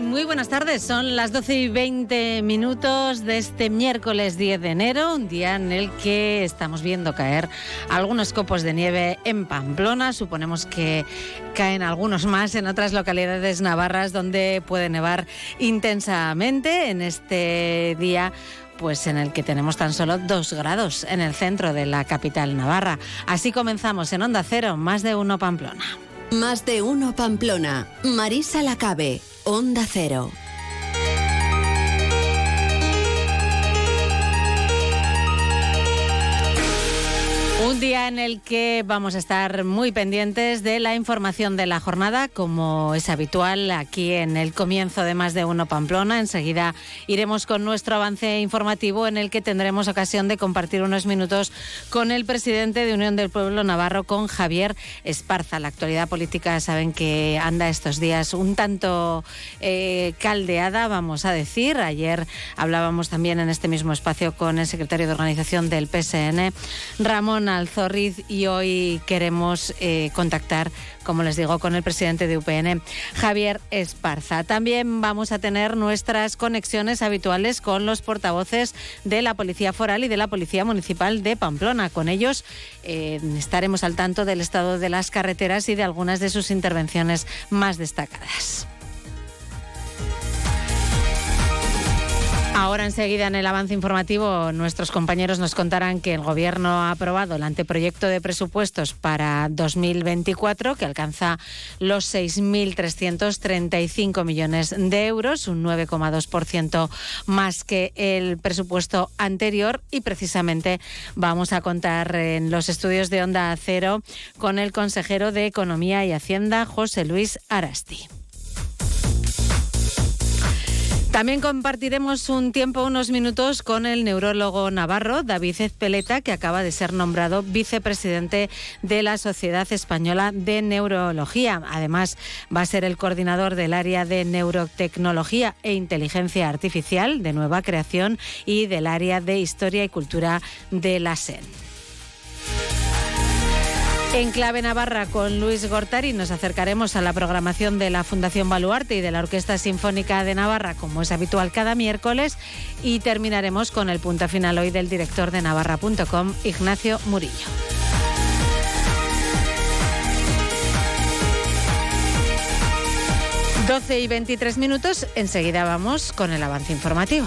Muy buenas tardes. Son las 12 y 20 minutos de este miércoles 10 de enero, un día en el que estamos viendo caer algunos copos de nieve en Pamplona. Suponemos que caen algunos más en otras localidades navarras donde puede nevar intensamente en este día pues en el que tenemos tan solo dos grados en el centro de la capital navarra. Así comenzamos en Onda Cero, más de uno Pamplona. Más de uno Pamplona. Marisa Lacabe, Onda Cero. Un día en el que vamos a estar muy pendientes de la información de la jornada, como es habitual aquí en el comienzo de Más de Uno Pamplona. Enseguida iremos con nuestro avance informativo en el que tendremos ocasión de compartir unos minutos con el presidente de Unión del Pueblo Navarro, con Javier Esparza. La actualidad política saben que anda estos días un tanto eh, caldeada, vamos a decir. Ayer hablábamos también en este mismo espacio con el secretario de organización del PSN, Ramón Alzorriz y hoy queremos eh, contactar, como les digo, con el presidente de UPN, Javier Esparza. También vamos a tener nuestras conexiones habituales con los portavoces de la Policía Foral y de la Policía Municipal de Pamplona. Con ellos eh, estaremos al tanto del estado de las carreteras y de algunas de sus intervenciones más destacadas. Ahora enseguida en el avance informativo nuestros compañeros nos contarán que el Gobierno ha aprobado el anteproyecto de presupuestos para 2024 que alcanza los 6.335 millones de euros, un 9,2% más que el presupuesto anterior y precisamente vamos a contar en los estudios de Onda Cero con el consejero de Economía y Hacienda, José Luis Arasti. También compartiremos un tiempo, unos minutos, con el neurólogo navarro David Ezpeleta, que acaba de ser nombrado vicepresidente de la Sociedad Española de Neurología. Además, va a ser el coordinador del área de neurotecnología e inteligencia artificial de nueva creación y del área de historia y cultura de la SEN. En clave Navarra con Luis Gortari nos acercaremos a la programación de la Fundación Baluarte y de la Orquesta Sinfónica de Navarra, como es habitual cada miércoles, y terminaremos con el punto final hoy del director de navarra.com, Ignacio Murillo. 12 y 23 minutos, enseguida vamos con el avance informativo.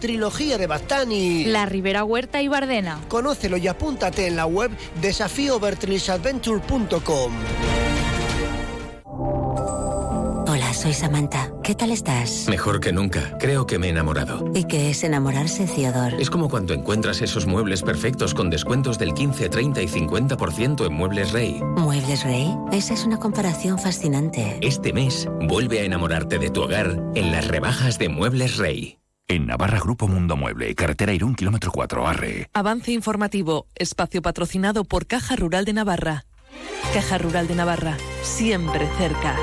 Trilogía de Bastani. La Ribera Huerta y Bardena. Conócelo y apúntate en la web desafíovertrisadventure.com. Hola, soy Samantha. ¿Qué tal estás? Mejor que nunca. Creo que me he enamorado. ¿Y qué es enamorarse, Theodore? Es como cuando encuentras esos muebles perfectos con descuentos del 15, 30 y 50% en Muebles Rey. ¿Muebles Rey? Esa es una comparación fascinante. Este mes, vuelve a enamorarte de tu hogar en las rebajas de Muebles Rey. En Navarra Grupo Mundo Mueble, carretera Irún, kilómetro 4, Arre. Avance informativo, espacio patrocinado por Caja Rural de Navarra. Caja Rural de Navarra, siempre cerca.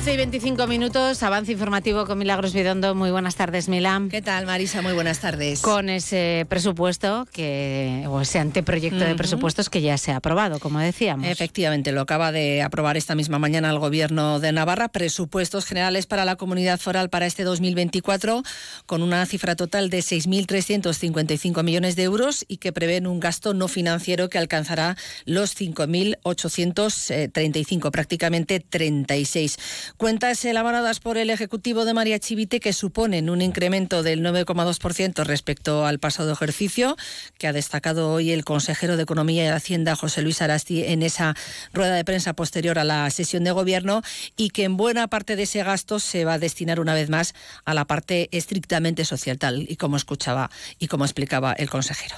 12 y 25 minutos, avance informativo con Milagros Vidondo. Muy buenas tardes, Milán. ¿Qué tal, Marisa? Muy buenas tardes. Con ese presupuesto, que, o ese anteproyecto de presupuestos que ya se ha aprobado, como decíamos. Efectivamente, lo acaba de aprobar esta misma mañana el Gobierno de Navarra. Presupuestos generales para la comunidad foral para este 2024, con una cifra total de 6.355 millones de euros y que prevén un gasto no financiero que alcanzará los 5.835, prácticamente 36 Cuentas elaboradas por el Ejecutivo de María Chivite que suponen un incremento del 9,2% respecto al pasado ejercicio, que ha destacado hoy el consejero de Economía y Hacienda, José Luis Arasti, en esa rueda de prensa posterior a la sesión de gobierno, y que en buena parte de ese gasto se va a destinar una vez más a la parte estrictamente social, tal y como escuchaba y como explicaba el consejero.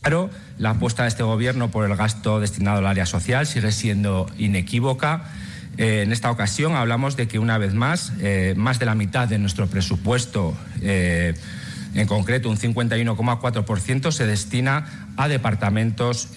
Claro, la apuesta de este Gobierno por el gasto destinado al área social sigue siendo inequívoca. Eh, en esta ocasión hablamos de que una vez más, eh, más de la mitad de nuestro presupuesto, eh, en concreto un 51,4%, se destina a departamentos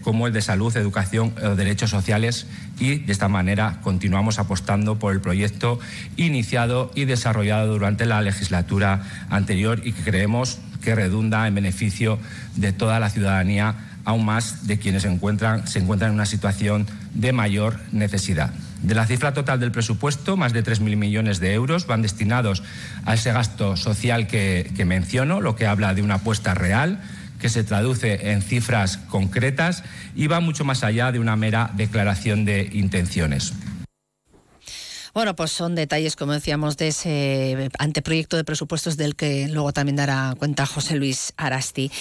como el de salud, educación o derechos sociales y de esta manera continuamos apostando por el proyecto iniciado y desarrollado durante la legislatura anterior y que creemos que redunda en beneficio de toda la ciudadanía, aún más de quienes se encuentran, se encuentran en una situación de mayor necesidad. De la cifra total del presupuesto, más de 3.000 millones de euros van destinados a ese gasto social que menciono, lo que habla de una apuesta real que se traduce en cifras concretas y va mucho más allá de una mera declaración de intenciones. Bueno, pues son detalles, como decíamos, de ese anteproyecto de presupuestos del que luego también dará cuenta José Luis Arasti.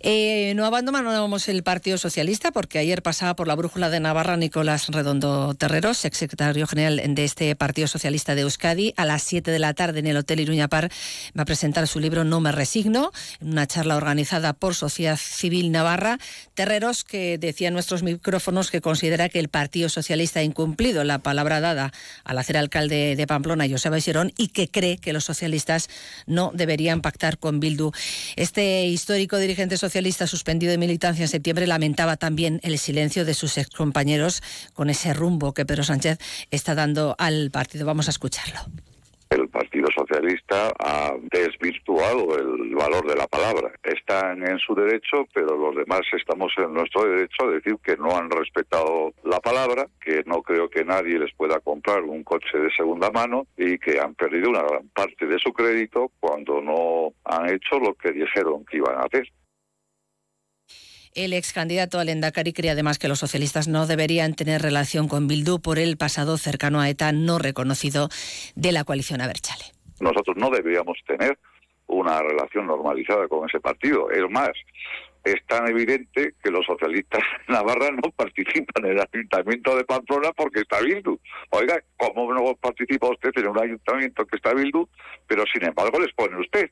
Eh, no abandonamos el Partido Socialista porque ayer pasaba por la brújula de Navarra Nicolás Redondo Terreros, exsecretario general de este Partido Socialista de Euskadi. A las 7 de la tarde en el Hotel Iruña Par va a presentar su libro No me resigno, una charla organizada por Sociedad Civil Navarra. Terreros, que decía en nuestros micrófonos que considera que el Partido Socialista ha incumplido la palabra dada al alcalde de Pamplona, Joseba Iserón, y que cree que los socialistas no deberían pactar con Bildu. Este histórico dirigente socialista suspendido de militancia en septiembre lamentaba también el silencio de sus excompañeros con ese rumbo que Pedro Sánchez está dando al partido. Vamos a escucharlo el Partido Socialista ha desvirtuado el valor de la palabra. Están en su derecho, pero los demás estamos en nuestro derecho a decir que no han respetado la palabra, que no creo que nadie les pueda comprar un coche de segunda mano y que han perdido una gran parte de su crédito cuando no han hecho lo que dijeron que iban a hacer. El ex candidato al Endacari cree además que los socialistas no deberían tener relación con Bildu por el pasado cercano a ETA no reconocido de la coalición Aberchale. Nosotros no deberíamos tener una relación normalizada con ese partido. Es más, es tan evidente que los socialistas en Navarra no participan en el ayuntamiento de Pamplona porque está Bildu. Oiga, ¿cómo no participa usted en un ayuntamiento que está Bildu, pero sin embargo les pone usted?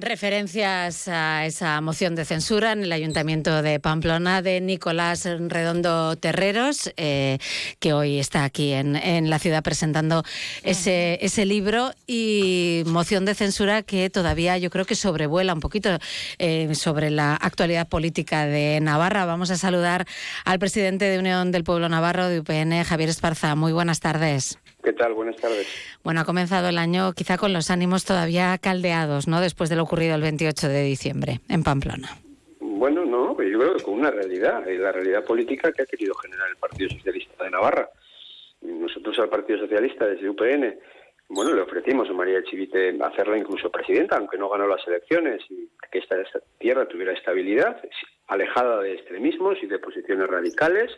Referencias a esa moción de censura en el Ayuntamiento de Pamplona de Nicolás Redondo Terreros, eh, que hoy está aquí en, la ciudad presentando ese, libro, y moción de censura que todavía yo creo que sobrevuela un poquito eh, sobre la actualidad política de Navarra. Vamos a saludar al presidente de Unión del Pueblo Navarro de UPN, Javier Esparza. Muy buenas tardes. ¿Qué tal? Buenas tardes. Bueno, ha comenzado el año quizá con los ánimos todavía caldeados, ¿no? Después de lo ocurrido el 28 de diciembre en Pamplona. Bueno, no, yo creo que con una realidad, la realidad política que ha querido generar el Partido Socialista de Navarra. Nosotros al Partido Socialista desde UPN, bueno, le ofrecimos a María Chivite hacerla incluso presidenta, aunque no ganó las elecciones, y que esta tierra tuviera estabilidad, alejada de extremismos y de posiciones radicales,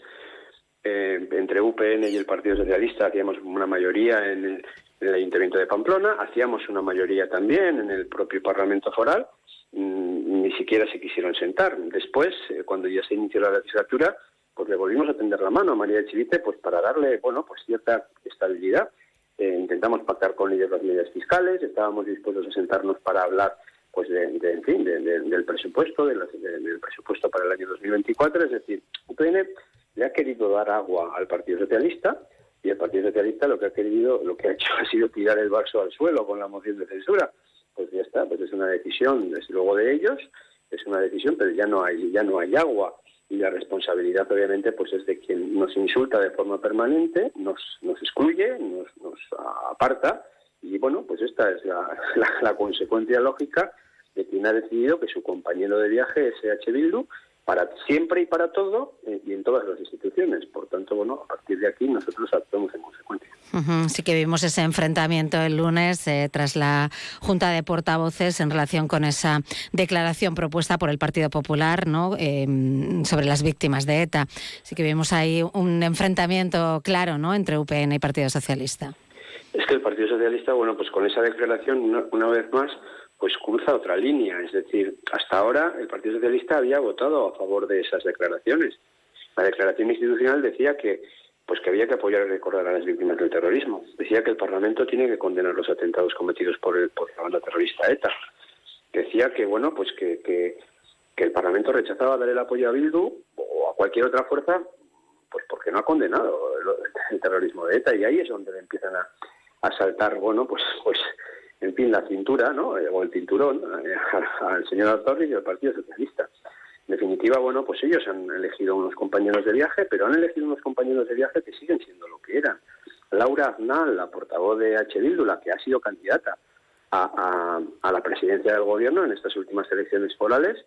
eh, entre UPN y el Partido Socialista hacíamos una mayoría en el, Ayuntamiento de Pamplona, hacíamos una mayoría también en el propio Parlamento Foral, mm, ni siquiera se quisieron sentar. Después, eh, cuando ya se inició la legislatura, pues le volvimos a tender la mano a María Chivite pues para darle, bueno, pues cierta estabilidad. Eh, intentamos pactar con ellos las medidas fiscales, estábamos dispuestos a sentarnos para hablar pues de, en fin, del presupuesto, del presupuesto para el año 2024, es decir, UPN le ha querido dar agua al Partido Socialista y el Partido Socialista lo que ha querido, lo que ha hecho ha sido tirar el vaso al suelo con la moción de censura. Pues ya está, pues es una decisión desde luego de ellos, es una decisión, pero ya no hay ya no hay agua y la responsabilidad obviamente pues es de quien nos insulta de forma permanente, nos nos excluye, nos, nos aparta y bueno, pues esta es la, consecuencia lógica de quien ha decidido que su compañero de viaje es H. Bildu para siempre y para todo eh, y en todas las instituciones. Por tanto, bueno, a partir de aquí nosotros actuamos en consecuencia. Sí que vimos ese enfrentamiento el lunes eh, tras la Junta de Portavoces en relación con esa declaración propuesta por el Partido Popular. Em, sobre las víctimas de ETA. Sí que vimos ahí un enfrentamiento claro ¿no? entre UPN y Partido Socialista. Es que el Partido Socialista, bueno, pues con esa declaración, una vez más, pues cruza otra línea. Es decir, hasta ahora el Partido Socialista había votado a favor de esas declaraciones. La declaración institucional decía que pues que había que apoyar y recordar a las víctimas del terrorismo. Decía que el Parlamento tiene que condenar los atentados cometidos por, el, por la banda terrorista ETA. Decía que bueno, pues que, que, el Parlamento rechazaba dar el apoyo a Bildu o a cualquier otra fuerza, pues porque no ha condenado el, terrorismo de ETA y ahí es donde empiezan a, a saltar, bueno, pues pues en fin, la cintura, ¿no? Eh, o el cinturón eh, al señor Alzorri y al Partido Socialista. En definitiva, bueno, pues ellos han elegido unos compañeros de viaje, pero han elegido unos compañeros de viaje que siguen siendo lo que eran. Laura Aznal, la portavoz de H. Bildu, la que ha sido candidata a, la presidencia del gobierno en estas últimas elecciones forales,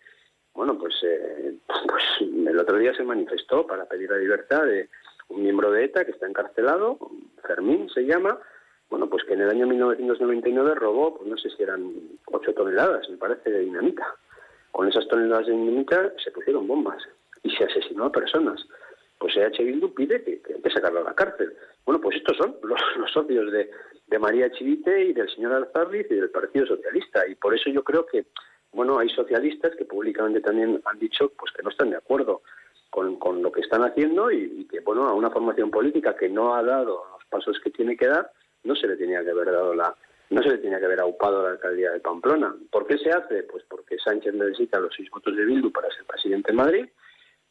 bueno, pues, eh, pues el otro día se manifestó para pedir la libertad de un miembro de ETA que está encarcelado, Fermín se llama, bueno, pues que en el año 1999 robó, pues no sé si eran 8 toneladas, me parece, de dinamita. Con esas toneladas de dinamita se pusieron bombas y se asesinó a personas. Pues EH Bildu pide que, que hay que a la cárcel. Bueno, pues estos son los, socios de, María Chivite y del señor Alzarriz y del Partido Socialista. Y por eso yo creo que, bueno, hay socialistas que públicamente también han dicho pues que no están de acuerdo con, con lo que están haciendo y, y que, bueno, a una formación política que no ha dado los pasos que tiene que dar, no se le tenía que haber dado la no se le tenía que haber aupado la alcaldía de Pamplona. ¿Por qué se hace? Pues porque Sánchez necesita los seis votos de Bildu para ser presidente en Madrid,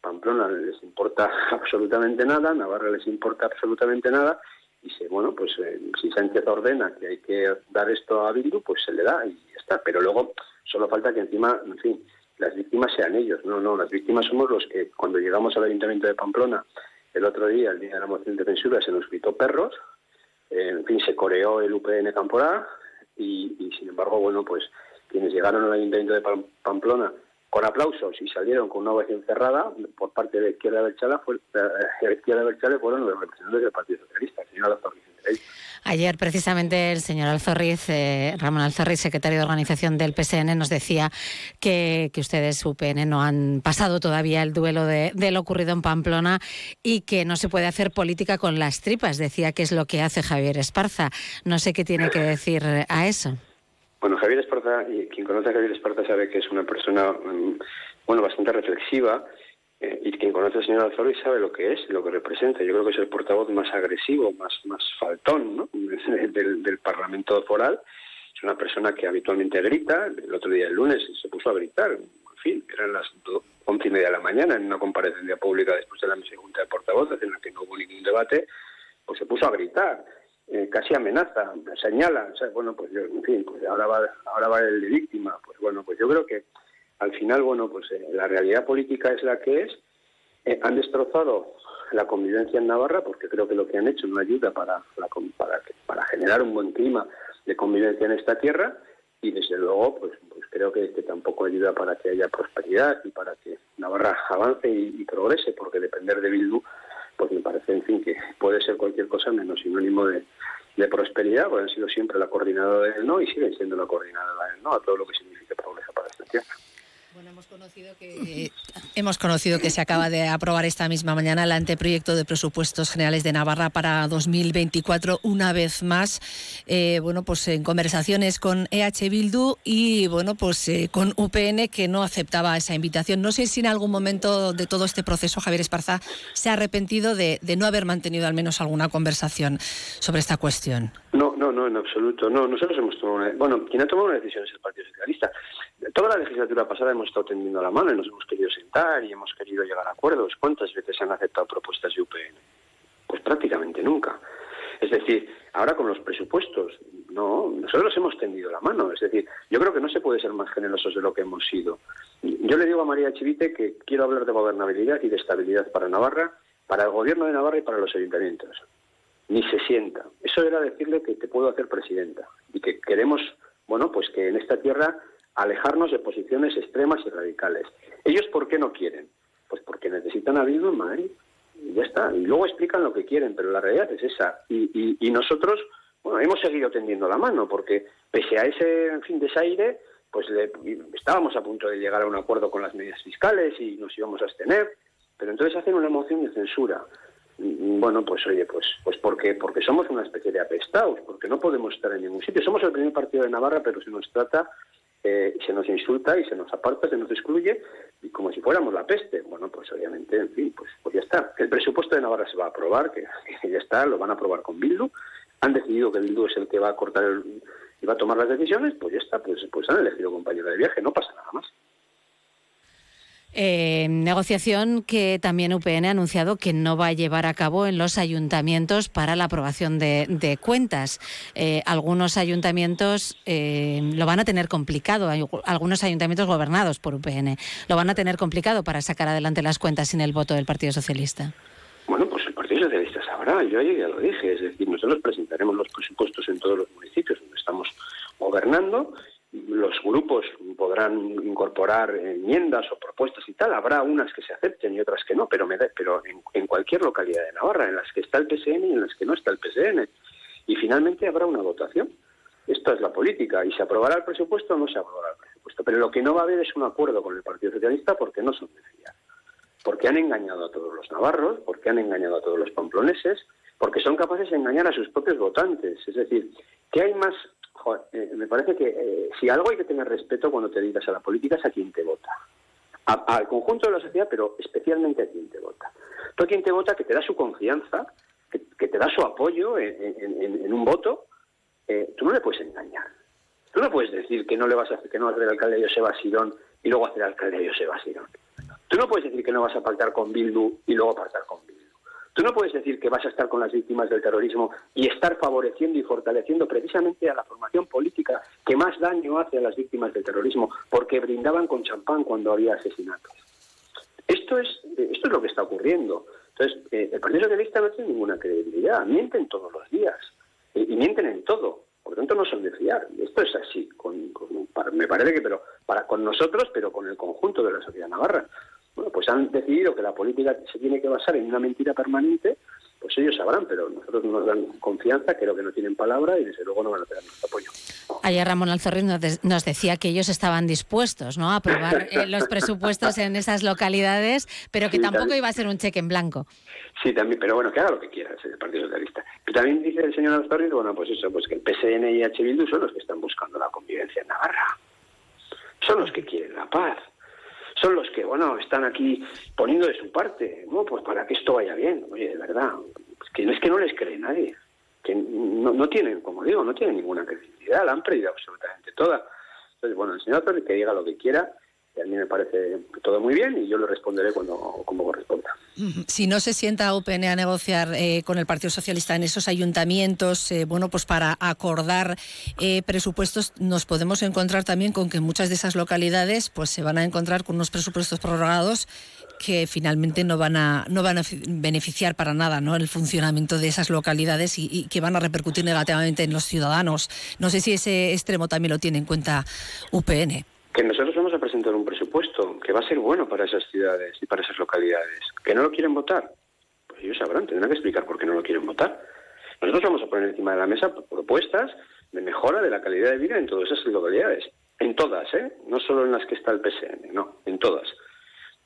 Pamplona les importa absolutamente nada, Navarra les importa absolutamente nada, y se, bueno, pues eh, si Sánchez ordena que hay que dar esto a Bildu, pues se le da y ya está. Pero luego solo falta que encima, en fin, las víctimas sean ellos. No, no, las víctimas somos los que cuando llegamos al Ayuntamiento de Pamplona el otro día, el día de la moción de censura, se nos gritó perros, en fin, se coreó el UPN Camporá y, y, sin embargo, bueno, pues quienes llegaron al Ayuntamiento de Pamplona con aplausos y salieron con una ovación cerrada por parte de izquierda Berchala, fue, la izquierda Berchala fueron los representantes del Partido Socialista, señor Vicente Ayer, precisamente, el señor Alzorriz, eh, Ramón Alzorriz, secretario de organización del PSN, nos decía que, que, ustedes, UPN, no han pasado todavía el duelo de, lo ocurrido en Pamplona y que no se puede hacer política con las tripas. Decía que es lo que hace Javier Esparza. No sé qué tiene que decir a eso. Bueno, Javier Esparza, y quien conoce a Javier Esparza sabe que es una persona, mm, bueno, bastante reflexiva eh, y quien conoce al señor Alzorri sabe lo que es, lo que representa. Yo creo que es el portavoz más agresivo, más, más faltón ¿no? del, Parlamento foral. Es una persona que habitualmente grita. El otro día, el lunes, se puso a gritar. En fin, eran las once y media de la mañana en una comparecencia pública después de la segunda de portavoces en la que no hubo ningún debate, pues se puso a gritar. Eh, casi amenaza, señala, bueno, pues yo, en fin, pues ahora va, ahora va el de víctima, pues bueno, pues yo creo que al final, bueno, pues eh, la realidad política es la que es. Eh, han destrozado la convivencia en Navarra porque creo que lo que han hecho no ayuda para, para, generar un buen clima de convivencia en esta tierra y desde luego pues, pues creo que, tampoco ayuda para que haya prosperidad y para que Navarra avance y, progrese porque depender de Bildu pues me parece en fin que puede ser cualquier cosa menos sinónimo de, de prosperidad porque han sido siempre la coordinadora del no y siguen siendo la coordinadora del no a todo lo que significa progreso para esta tierra. Bueno, hemos conocido que hemos conocido que se acaba de aprobar esta misma mañana el anteproyecto de presupuestos generales de Navarra para 2024 una vez más, eh, bueno, pues en conversaciones con EH Bildu y bueno, pues eh, con UPN que no aceptaba esa invitación. No sé si en algún momento de todo este proceso Javier Esparza se ha arrepentido de, no haber mantenido al menos alguna conversación sobre esta cuestión. No, no, no, en absoluto. No, nosotros hemos tomado una, bueno, quien ha tomado una decisión es el Partido Socialista. Toda la legislatura pasada hemos estado tendiendo la mano y nos hemos querido sentar y hemos querido llegar a acuerdos. ¿Cuántas veces han aceptado propuestas de UPN? Pues prácticamente nunca. Es decir, ahora con los presupuestos, no, nosotros hemos tendido la mano. Es decir, yo creo que no se puede ser más generosos de lo que hemos sido. Yo le digo a María Chivite que quiero hablar de gobernabilidad y de estabilidad para Navarra, para el gobierno de Navarra y para los ayuntamientos. Ni se sienta. Eso era decirle que te puedo hacer presidenta y que queremos, bueno, pues que en esta tierra alejarnos de posiciones extremas y radicales. ¿Ellos por qué no quieren? Pues porque necesitan a Bildu en Madrid. Y ya está. Y luego explican lo que quieren, pero la realidad es esa. Y, y, nosotros, bueno, hemos seguido tendiendo la mano, porque pese a ese en fin desaire, pues le, estábamos a punto de llegar a un acuerdo con las medidas fiscales y nos íbamos a abstener, pero entonces hacen una moción de censura. Bueno, pues oye, pues, pues porque, porque somos una especie de apestados, porque no podemos estar en ningún sitio. Somos el primer partido de Navarra, pero se nos trata, eh, se nos insulta y se nos aparta, se nos excluye, y como si fuéramos la peste. Bueno, pues obviamente, en fin, pues, pues ya está. El presupuesto de Navarra se va a aprobar, que, ya está, lo van a aprobar con Bildu. Han decidido que Bildu es el que va a cortar el, y va a tomar las decisiones, pues ya está, pues, pues han elegido compañero de viaje, no pasa nada más. Eh, negociación que también UPN ha anunciado que no va a llevar a cabo en los ayuntamientos para la aprobación de, cuentas. Eh, algunos ayuntamientos eh, lo van a tener complicado, algunos ayuntamientos gobernados por UPN lo van a tener complicado para sacar adelante las cuentas sin el voto del Partido Socialista. Bueno, pues el Partido Socialista sabrá, yo ya lo dije, es decir, nosotros presentaremos los presupuestos en todos los municipios donde estamos gobernando los grupos podrán incorporar enmiendas o propuestas y tal. Habrá unas que se acepten y otras que no, pero, me pero en, cualquier localidad de Navarra, en las que está el PSN y en las que no está el PSN. Y finalmente habrá una votación. Esta es la política. ¿Y se aprobará el presupuesto o no se aprobará el presupuesto? Pero lo que no va a haber es un acuerdo con el Partido Socialista porque no son de Porque han engañado a todos los navarros, porque han engañado a todos los pamploneses, porque son capaces de engañar a sus propios votantes. Es decir, que hay más eh, me parece que eh, si algo hay que tener respeto cuando te dedicas a la política es a quien te vota. al conjunto de la sociedad, pero especialmente a quien te vota. Tú a quien te vota, que te da su confianza, que, te da su apoyo en, un voto, eh, tú no le puedes engañar. Tú no puedes decir que no le vas a hacer, que no vas a hacer alcalde de Joseba Sirón y luego hacer alcalde de Joseba Sirón. Tú no puedes decir que no vas a pactar con Bildu y luego pactar con Bildu. Tú no puedes decir que vas a estar con las víctimas del terrorismo y estar favoreciendo y fortaleciendo precisamente a la formación política que más daño hace a las víctimas del terrorismo porque brindaban con champán cuando había asesinatos. Esto es, esto es lo que está ocurriendo. Entonces, eh, el Partido Socialista no tiene ninguna credibilidad. Mienten todos los días y mienten en todo. Por lo tanto, no son de fiar. Esto es así. me parece que, pero para con nosotros, pero con el conjunto de la sociedad navarra bueno, pues han decidido que la política se tiene que basar en una mentira permanente, pues ellos sabrán, pero nosotros nos dan confianza, creo que no tienen palabra y desde luego no van a tener nuestro apoyo. Ayer Ramón Alzorriz nos, decía que ellos estaban dispuestos ¿no? a aprobar eh, los presupuestos en esas localidades, pero que tampoco iba a ser un cheque en blanco. Sí, también, pero bueno, que haga lo que quiera el Partido Socialista. Pero también dice el señor Alzorriz, bueno, pues eso, pues que el PSN y H. Bildu son los que están buscando la convivencia en Navarra. Son los que quieren la paz son los que, bueno, están aquí poniendo de su parte, ¿no? Pues para que esto vaya bien. Oye, de verdad, es que no les cree nadie, que no, no tienen, como digo, no tienen ninguna credibilidad, la han perdido absolutamente toda. Entonces, bueno, el señor que diga lo que quiera, a mí me parece todo muy bien y yo le responderé cuando como corresponda. Si no se sienta UPN a negociar eh, con el Partido Socialista en esos ayuntamientos, eh, bueno, pues para acordar eh, presupuestos nos podemos encontrar también con que muchas de esas localidades pues se van a encontrar con unos presupuestos prorrogados que finalmente no van a no van a beneficiar para nada ¿no? el funcionamiento de esas localidades y, y, que van a repercutir negativamente en los ciudadanos. No sé si ese extremo también lo tiene en cuenta UPN que nosotros que va a ser bueno para esas ciudades y para esas localidades. ¿Que no lo quieren votar? Pues ellos sabrán, tendrán que explicar por qué no lo quieren votar. Nosotros vamos a poner encima de la mesa propuestas de mejora de la calidad de vida en todas esas localidades. En todas, ¿eh? No solo en las que está el PSN, no, en todas.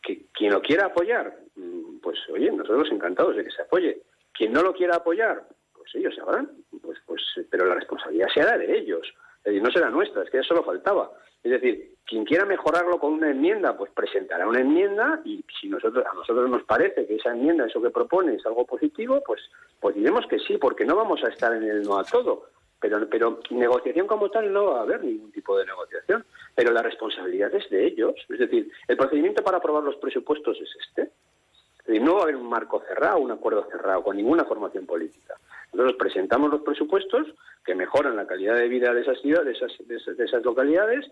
Que quien lo quiera apoyar, mm, pues oye, nosotros encantados de que se apoye. Quien no lo quiera apoyar, pues ellos sabrán, pues, pues, pero la responsabilidad será de ellos. Es decir, no será nuestra, es que eso solo faltaba. Es decir, quien quiera mejorarlo con una enmienda, pues presentará una enmienda y si nosotros a nosotros nos parece que esa enmienda, eso que propone, es algo positivo, pues pues diremos que sí, porque no vamos a estar en el no a todo. Pero, negociación como tal no va a haber ningún tipo de negociación. Pero la responsabilidad es de ellos. Es decir, el procedimiento para aprobar los presupuestos es este. Es decir, no va a haber un marco cerrado, un acuerdo cerrado con ninguna formación política. Nosotros presentamos los presupuestos que mejoran la calidad de vida de esas ciudades, de esas localidades,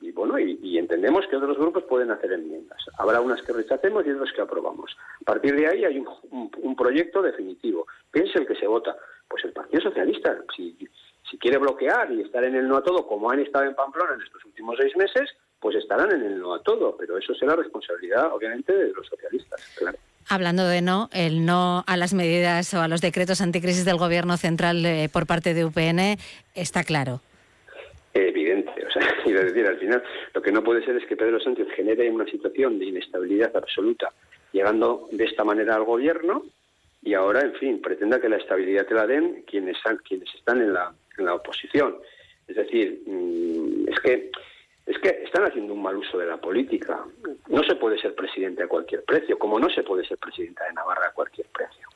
y bueno, y, entendemos que otros grupos pueden hacer enmiendas. Habrá unas que rechacemos y otras que aprobamos. A partir de ahí hay un, proyecto definitivo. Piense el que se vota. Pues el Partido Socialista, si, si quiere bloquear y estar en el no a todo, como han estado en Pamplona en estos últimos seis meses, pues estarán en el no a todo, pero eso será responsabilidad, obviamente, de los socialistas, claro. Hablando de no, el no a las medidas o a los decretos anticrisis del Gobierno central eh, por parte de UPN está claro. Evidente, quiero decir, al final lo que no puede ser es que Pedro Sánchez genere una situación de inestabilidad absoluta, llegando de esta manera al Gobierno y ahora, en fin, pretenda que la estabilidad te la den quienes, quienes están en la, en la oposición. Es decir, mm, es que es que están haciendo un mal uso de la política. No se puede ser presidente a cualquier precio, como no se puede ser presidenta de Navarra a cualquier precio.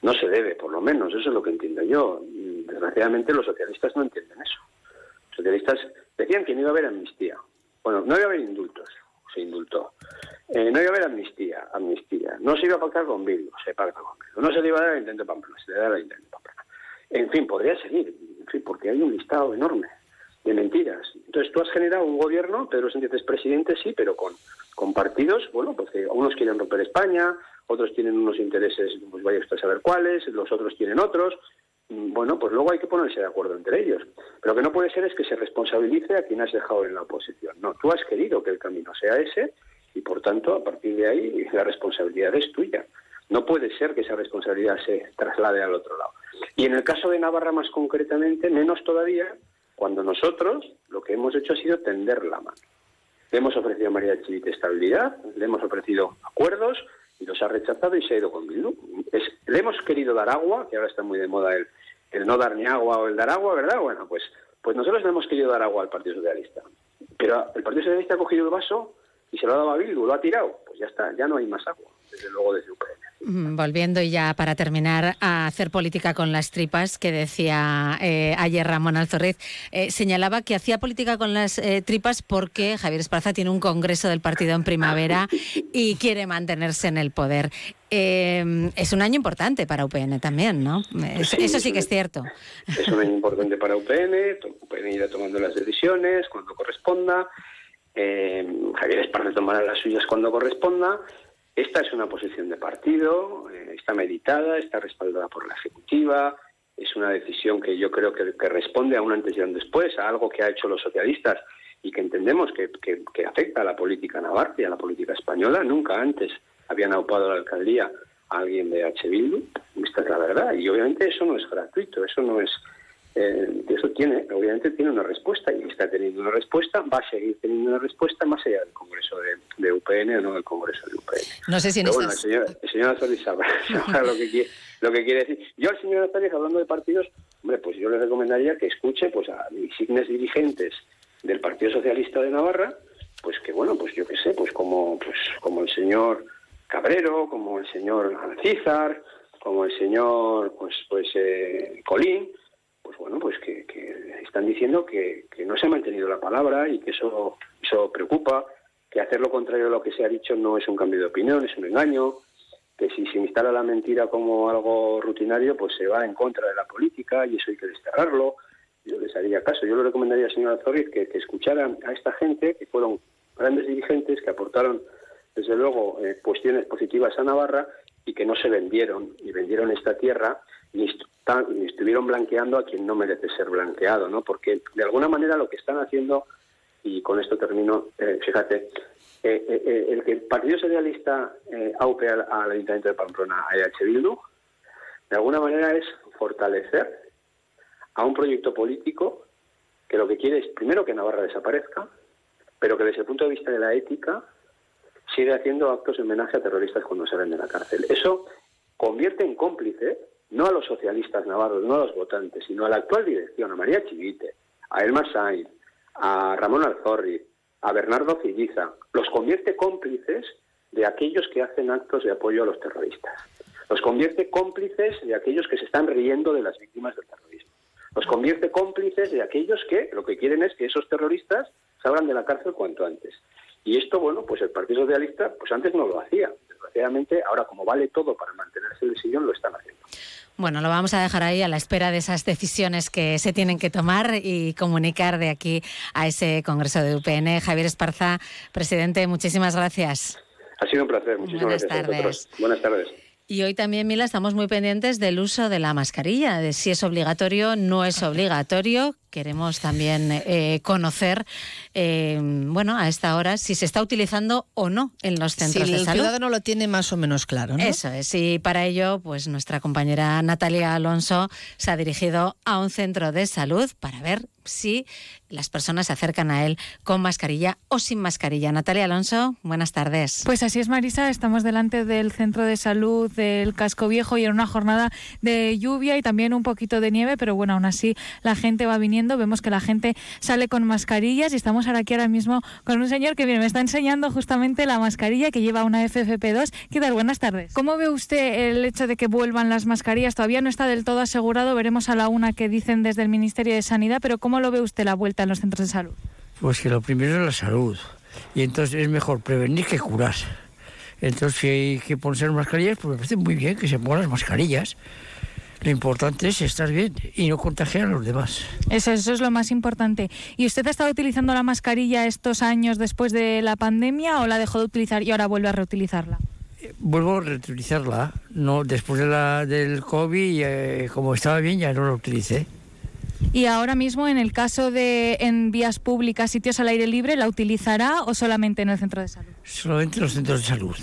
No se debe, por lo menos, eso es lo que entiendo yo. Desgraciadamente los socialistas no entienden eso. Los socialistas decían que no iba a haber amnistía. Bueno, no iba a haber indultos, se indultó. Eh, no iba a haber amnistía, amnistía. No se iba a pactar con Bildu, se pacta con Bildu. No se le iba a dar al intento de Pamplona, se le da al intento Pamplona. En fin, podría seguir, en fin, porque hay un listado enorme de mentiras. Entonces tú has generado un gobierno, Pedro Sánchez es presidente, sí, pero con, con partidos, bueno, pues que unos quieren romper España, otros tienen unos intereses, pues vaya usted a saber cuáles, los otros tienen otros. Bueno, pues luego hay que ponerse de acuerdo entre ellos. Pero lo que no puede ser es que se responsabilice a quien has dejado en la oposición. No, tú has querido que el camino sea ese y por tanto, a partir de ahí, la responsabilidad es tuya. No puede ser que esa responsabilidad se traslade al otro lado. Y en el caso de Navarra más concretamente, menos todavía, cuando nosotros lo que hemos hecho ha sido tender la mano. Le hemos ofrecido a María Chivite estabilidad, le hemos ofrecido acuerdos y los ha rechazado y se ha ido con Bildu. le hemos querido dar agua, que ahora está muy de moda el, el no dar ni agua o el dar agua, ¿verdad? Bueno, pues, pues nosotros le hemos querido dar agua al Partido Socialista. Pero el Partido Socialista ha cogido el vaso y se lo ha dado a Bildu, lo ha tirado. Pues ya está, ya no hay más agua, desde luego desde Ucrania. Mm, volviendo ya para terminar a hacer política con las tripas, que decía eh, ayer Ramón Alzorriz, eh, señalaba que hacía política con las eh, tripas porque Javier Esparza tiene un congreso del partido en primavera y quiere mantenerse en el poder. es un año importante para UPN también, ¿no? eso sí que es cierto. Es un año importante para UPN, UPN irá tomando las decisiones cuando corresponda. Javier Esparza tomará las suyas cuando corresponda esta es una posición de partido, eh, está meditada, está respaldada por la Ejecutiva, es una decisión que yo creo que, responde a un antes y un después, a algo que ha hecho los socialistas y que entendemos que, afecta a la política navarra y a la política española. Nunca antes habían aupado a la alcaldía a alguien de H. Bildu, esta es la verdad, y obviamente eso no es gratuito, eso no es eh, eso tiene, obviamente tiene una respuesta y está teniendo una respuesta, va a seguir teniendo una respuesta más allá del Congreso de, UPN o no del Congreso de UPN. No sé si en bueno, el señor, el sabrá, lo, que quiere, lo que quiere decir. Yo al señor Azores, hablando de partidos, hombre, pues yo le recomendaría que escuche pues a insignes dirigentes del Partido Socialista de Navarra, pues que bueno, pues yo qué sé, pues como, pues como el señor Cabrero, como el señor Alcízar, como el señor pues pues eh, Colín, pues bueno, pues que, están diciendo que, no se ha mantenido la palabra y que eso, eso preocupa, que hacer lo contrario a lo que se ha dicho no es un cambio de opinión, es un engaño, que si se instala la mentira como algo rutinario, pues se va en contra de la política y eso hay que desterrarlo. Yo les haría caso. Yo le recomendaría al señor Azoriz que, escucharan a esta gente, que fueron grandes dirigentes, que aportaron, desde luego, eh, cuestiones positivas a Navarra y que no se vendieron y vendieron esta tierra ni, estuvieron blanqueando a quien no merece ser blanqueado, ¿no? Porque de alguna manera lo que están haciendo, y con esto termino, eh, fíjate, eh, eh, el que el Partido Socialista aupe al, Ayuntamiento de Pamplona a EH Bildu, de alguna manera es fortalecer a un proyecto político que lo que quiere es, primero, que Navarra desaparezca, pero que desde el punto de vista de la ética sigue haciendo actos de homenaje a terroristas cuando salen de la cárcel. Eso convierte en cómplice no a los socialistas navarros, no a los votantes, sino a la actual dirección, a María Chivite, a Elma Sainz, a Ramón Alzorri, a Bernardo Filliza, los convierte cómplices de aquellos que hacen actos de apoyo a los terroristas. Los convierte cómplices de aquellos que se están riendo de las víctimas del terrorismo. Los convierte cómplices de aquellos que lo que quieren es que esos terroristas salgan de la cárcel cuanto antes. Y esto, bueno, pues el Partido Socialista, pues antes no lo hacía. Desgraciadamente, ahora como vale todo para mantenerse en el sillón, lo están haciendo. Bueno, lo vamos a dejar ahí a la espera de esas decisiones que se tienen que tomar y comunicar de aquí a ese Congreso de UPN. Javier Esparza, presidente, muchísimas gracias. Ha sido un placer. Muchísimas Buenas tardes. Buenas tardes. Y hoy también, Mila, estamos muy pendientes del uso de la mascarilla, de si es obligatorio, no es obligatorio, queremos también eh, conocer, eh, bueno, a esta hora, si se está utilizando o no en los centros si de el salud. ciudadano lo tiene más o menos claro, ¿no? Eso es, y para ello, pues nuestra compañera Natalia Alonso se ha dirigido a un centro de salud para ver si las personas se acercan a él con mascarilla o sin mascarilla. Natalia Alonso, buenas tardes. Pues así es, Marisa. Estamos delante del centro de salud del Casco Viejo y en una jornada de lluvia y también un poquito de nieve, pero bueno, aún así la gente va viniendo. Vemos que la gente sale con mascarillas y estamos ahora aquí ahora mismo con un señor que viene, me está enseñando justamente la mascarilla que lleva una FFP2. ¿Qué tal? Buenas tardes. ¿Cómo ve usted el hecho de que vuelvan las mascarillas? Todavía no está del todo asegurado. Veremos a la una que dicen desde el Ministerio de Sanidad, pero ¿cómo lo ve usted la vuelta en los centros de salud? Pues que lo primero es la salud. Y entonces es mejor prevenir que curar. Entonces, si hay que ponerse las mascarillas, pues me parece muy bien que se pongan las mascarillas. Lo importante es estar bien y no contagiar a los demás. Eso, eso es lo más importante. ¿Y usted ha estado utilizando la mascarilla estos años después de la pandemia o la dejó de utilizar y ahora vuelve a reutilizarla? Vuelvo a reutilizarla. No, después de la, del COVID, eh, como estaba bien, ya no la utilicé. Y ahora mismo, en el caso de en vías públicas, sitios al aire libre, ¿la utilizará o solamente en el centro de salud? Solamente en los centros de salud.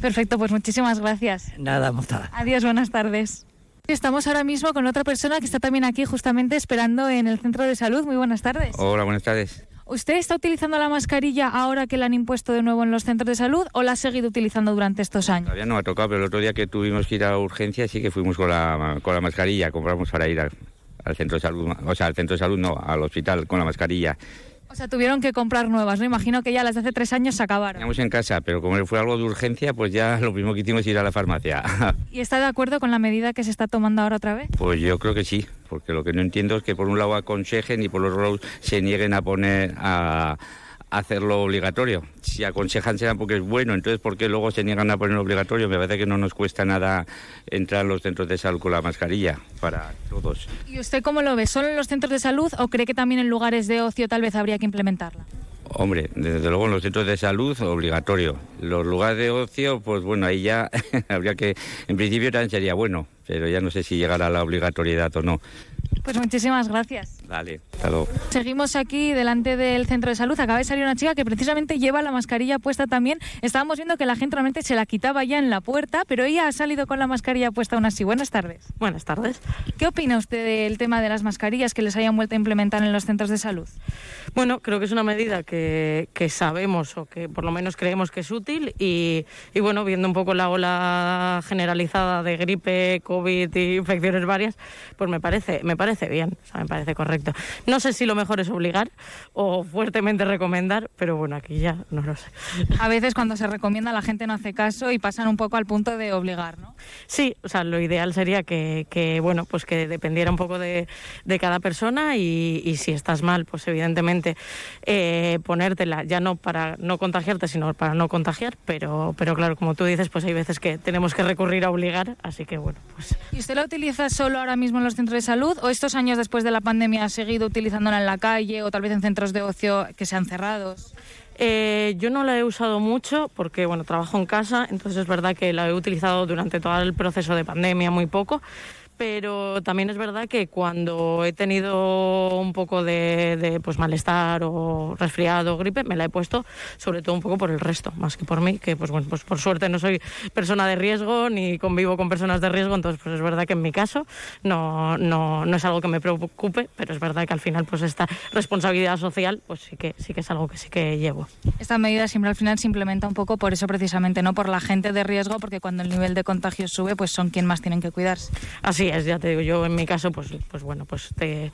Perfecto, pues muchísimas gracias. Nada, montada. Adiós, buenas tardes. Estamos ahora mismo con otra persona que está también aquí justamente esperando en el centro de salud. Muy buenas tardes. Hola, buenas tardes. ¿Usted está utilizando la mascarilla ahora que la han impuesto de nuevo en los centros de salud o la ha seguido utilizando durante estos años? Todavía no ha tocado, pero el otro día que tuvimos que ir a urgencia sí que fuimos con la, con la mascarilla, compramos para ir a, al centro de salud, o sea, al centro de salud no, al hospital con la mascarilla. O sea, tuvieron que comprar nuevas, ¿no? Imagino que ya las de hace tres años se acabaron. Teníamos en casa, pero como fue algo de urgencia, pues ya lo primero que hicimos es ir a la farmacia. ¿Y está de acuerdo con la medida que se está tomando ahora otra vez? Pues yo creo que sí, porque lo que no entiendo es que por un lado aconsejen y por otro lado se nieguen a poner a hacerlo obligatorio. Si aconsejan será porque es bueno, entonces ¿por qué luego se niegan a ponerlo obligatorio? Me parece que no nos cuesta nada entrar a los centros de salud con la mascarilla para todos. ¿Y usted cómo lo ve? ¿Solo en los centros de salud o cree que también en lugares de ocio tal vez habría que implementarla? Hombre, desde luego en los centros de salud obligatorio. Los lugares de ocio, pues bueno, ahí ya habría que, en principio también sería bueno, pero ya no sé si llegará a la obligatoriedad o no. Pues muchísimas gracias. Vale, hasta luego. Seguimos aquí delante del centro de salud. Acaba de salir una chica que precisamente lleva la mascarilla puesta también. Estábamos viendo que la gente realmente se la quitaba ya en la puerta, pero ella ha salido con la mascarilla puesta aún así. Buenas tardes. Buenas tardes. ¿Qué opina usted del tema de las mascarillas que les hayan vuelto a implementar en los centros de salud? Bueno, creo que es una medida que, que sabemos o que por lo menos creemos que es útil y, y, bueno, viendo un poco la ola generalizada de gripe, COVID y infecciones varias, pues me parece, me parece bien, o sea, me parece correcto. No sé si lo mejor es obligar o fuertemente recomendar, pero bueno, aquí ya no lo sé. A veces cuando se recomienda la gente no hace caso y pasan un poco al punto de obligar, ¿no? Sí, o sea, lo ideal sería que, que bueno, pues que dependiera un poco de, de cada persona y, y si estás mal, pues evidentemente eh, ponértela, ya no para no contagiarte, sino para no contagiar, pero, pero claro, como tú dices, pues hay veces que tenemos que recurrir a obligar, así que bueno, pues... ¿Y usted la utiliza solo ahora mismo en los centros de salud o estos años después de la pandemia ha seguido utilizándola en la calle o tal vez en centros de ocio que sean cerrados? Eh, yo no la he usado mucho porque bueno trabajo en casa, entonces es verdad que la he utilizado durante todo el proceso de pandemia muy poco pero también es verdad que cuando he tenido un poco de, de pues malestar o resfriado o gripe, me la he puesto sobre todo un poco por el resto, más que por mí, que pues bueno, pues por suerte no soy persona de riesgo ni convivo con personas de riesgo, entonces pues es verdad que en mi caso no, no, no es algo que me preocupe, pero es verdad que al final pues esta responsabilidad social pues sí que sí que es algo que sí que llevo. Esta medida siempre al final se implementa un poco por eso precisamente, no por la gente de riesgo, porque cuando el nivel de contagio sube, pues son quien más tienen que cuidarse. Así ya te digo, yo en mi caso, pues, pues bueno, pues, te,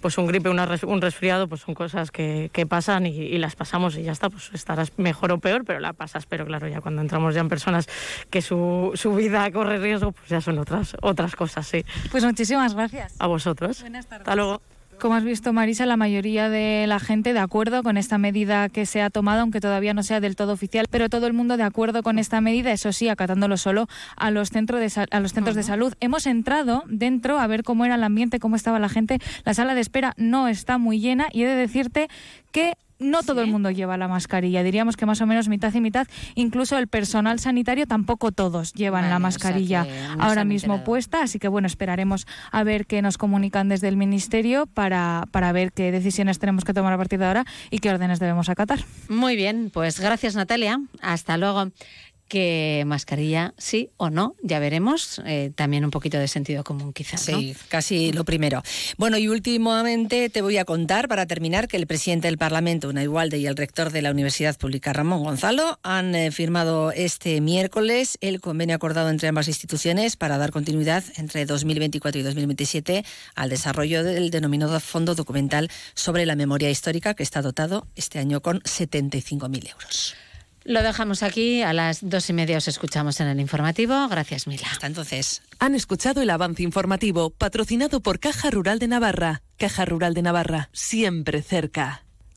pues un gripe, una res, un resfriado, pues son cosas que, que pasan y, y, las pasamos y ya está, pues estarás mejor o peor, pero la pasas. Pero claro, ya cuando entramos ya en personas que su, su vida corre riesgo, pues ya son otras, otras cosas, sí. Pues muchísimas gracias. A vosotros. Buenas tardes. Hasta luego. Como has visto, Marisa, la mayoría de la gente de acuerdo con esta medida que se ha tomado, aunque todavía no sea del todo oficial, pero todo el mundo de acuerdo con esta medida, eso sí, acatándolo solo a los centros de, a los centros uh -huh. de salud. Hemos entrado dentro a ver cómo era el ambiente, cómo estaba la gente. La sala de espera no está muy llena y he de decirte que no todo el mundo lleva la mascarilla. Diríamos que más o menos mitad y mitad. Incluso el personal sanitario tampoco todos llevan Vale, la o sea mascarilla ahora mismo enterado. puesta. Así que bueno, esperaremos a ver qué nos comunican desde el Ministerio para, para ver qué decisiones tenemos que tomar a partir de ahora y qué órdenes debemos acatar. Muy bien, pues gracias Natalia. Hasta luego. Que mascarilla sí o no, ya veremos. Eh, también un poquito de sentido común quizás. Sí, casi lo primero. Bueno, y últimamente te voy a contar, para terminar, que el presidente del Parlamento, Una Igualde, y el rector de la Universidad Pública, Ramón Gonzalo, han eh, firmado este miércoles el convenio acordado entre ambas instituciones para dar continuidad entre 2024 y 2027 al desarrollo del denominado Fondo Documental sobre la Memoria Histórica, que está dotado este año con 75.000 euros. Lo dejamos aquí. A las dos y media os escuchamos en el informativo. Gracias, Mila. Hasta entonces. Han escuchado el avance informativo patrocinado por Caja Rural de Navarra. Caja Rural de Navarra, siempre cerca.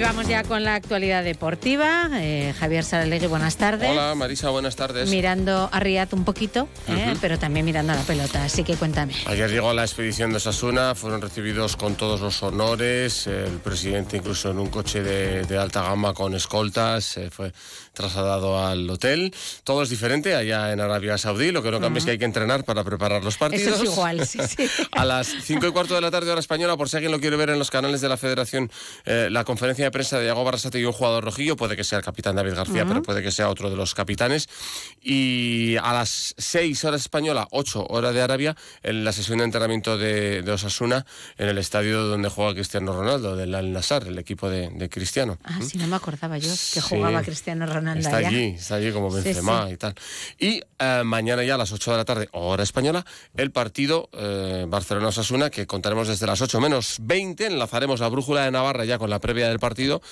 Y vamos ya con la actualidad deportiva. Eh, Javier Saralegui, buenas tardes. Hola Marisa, buenas tardes. Mirando a Riad un poquito, eh, pero también mirando a la pelota. Así que cuéntame. Ayer llegó la expedición de Osasuna, fueron recibidos con todos los honores, el presidente incluso en un coche de, de alta gama con escoltas, eh, fue trasladado al hotel. Todo es diferente allá en Arabia Saudí, lo que no cambia es que hay que entrenar para preparar los partidos. Eso es igual, sí, sí. A las 5 y cuarto de la tarde hora española, por si alguien lo quiere ver en los canales de la Federación, la conferencia de prensa de Diego Barrasate y un jugador rojillo, puede que sea el capitán David García, Ujú. pero puede que sea otro de los capitanes. Y a las 6 horas española, 8 horas de Arabia, en la sesión de entrenamiento de, de Osasuna, en el estadio donde juega Cristiano Ronaldo, del Al Nassr, el equipo de, de Cristiano. Ah, sí, no me acordaba yo que Sí. jugaba Cristiano Ronaldo Está allá. allí, está allí como Sí, Benzema sí. y tal. Y eh, mañana ya a las 8 de la tarde, hora española, el partido eh, Barcelona-Osasuna, que contaremos desde las 8 menos 20. Enlazaremos la brújula de Navarra ya con la previa del partido partido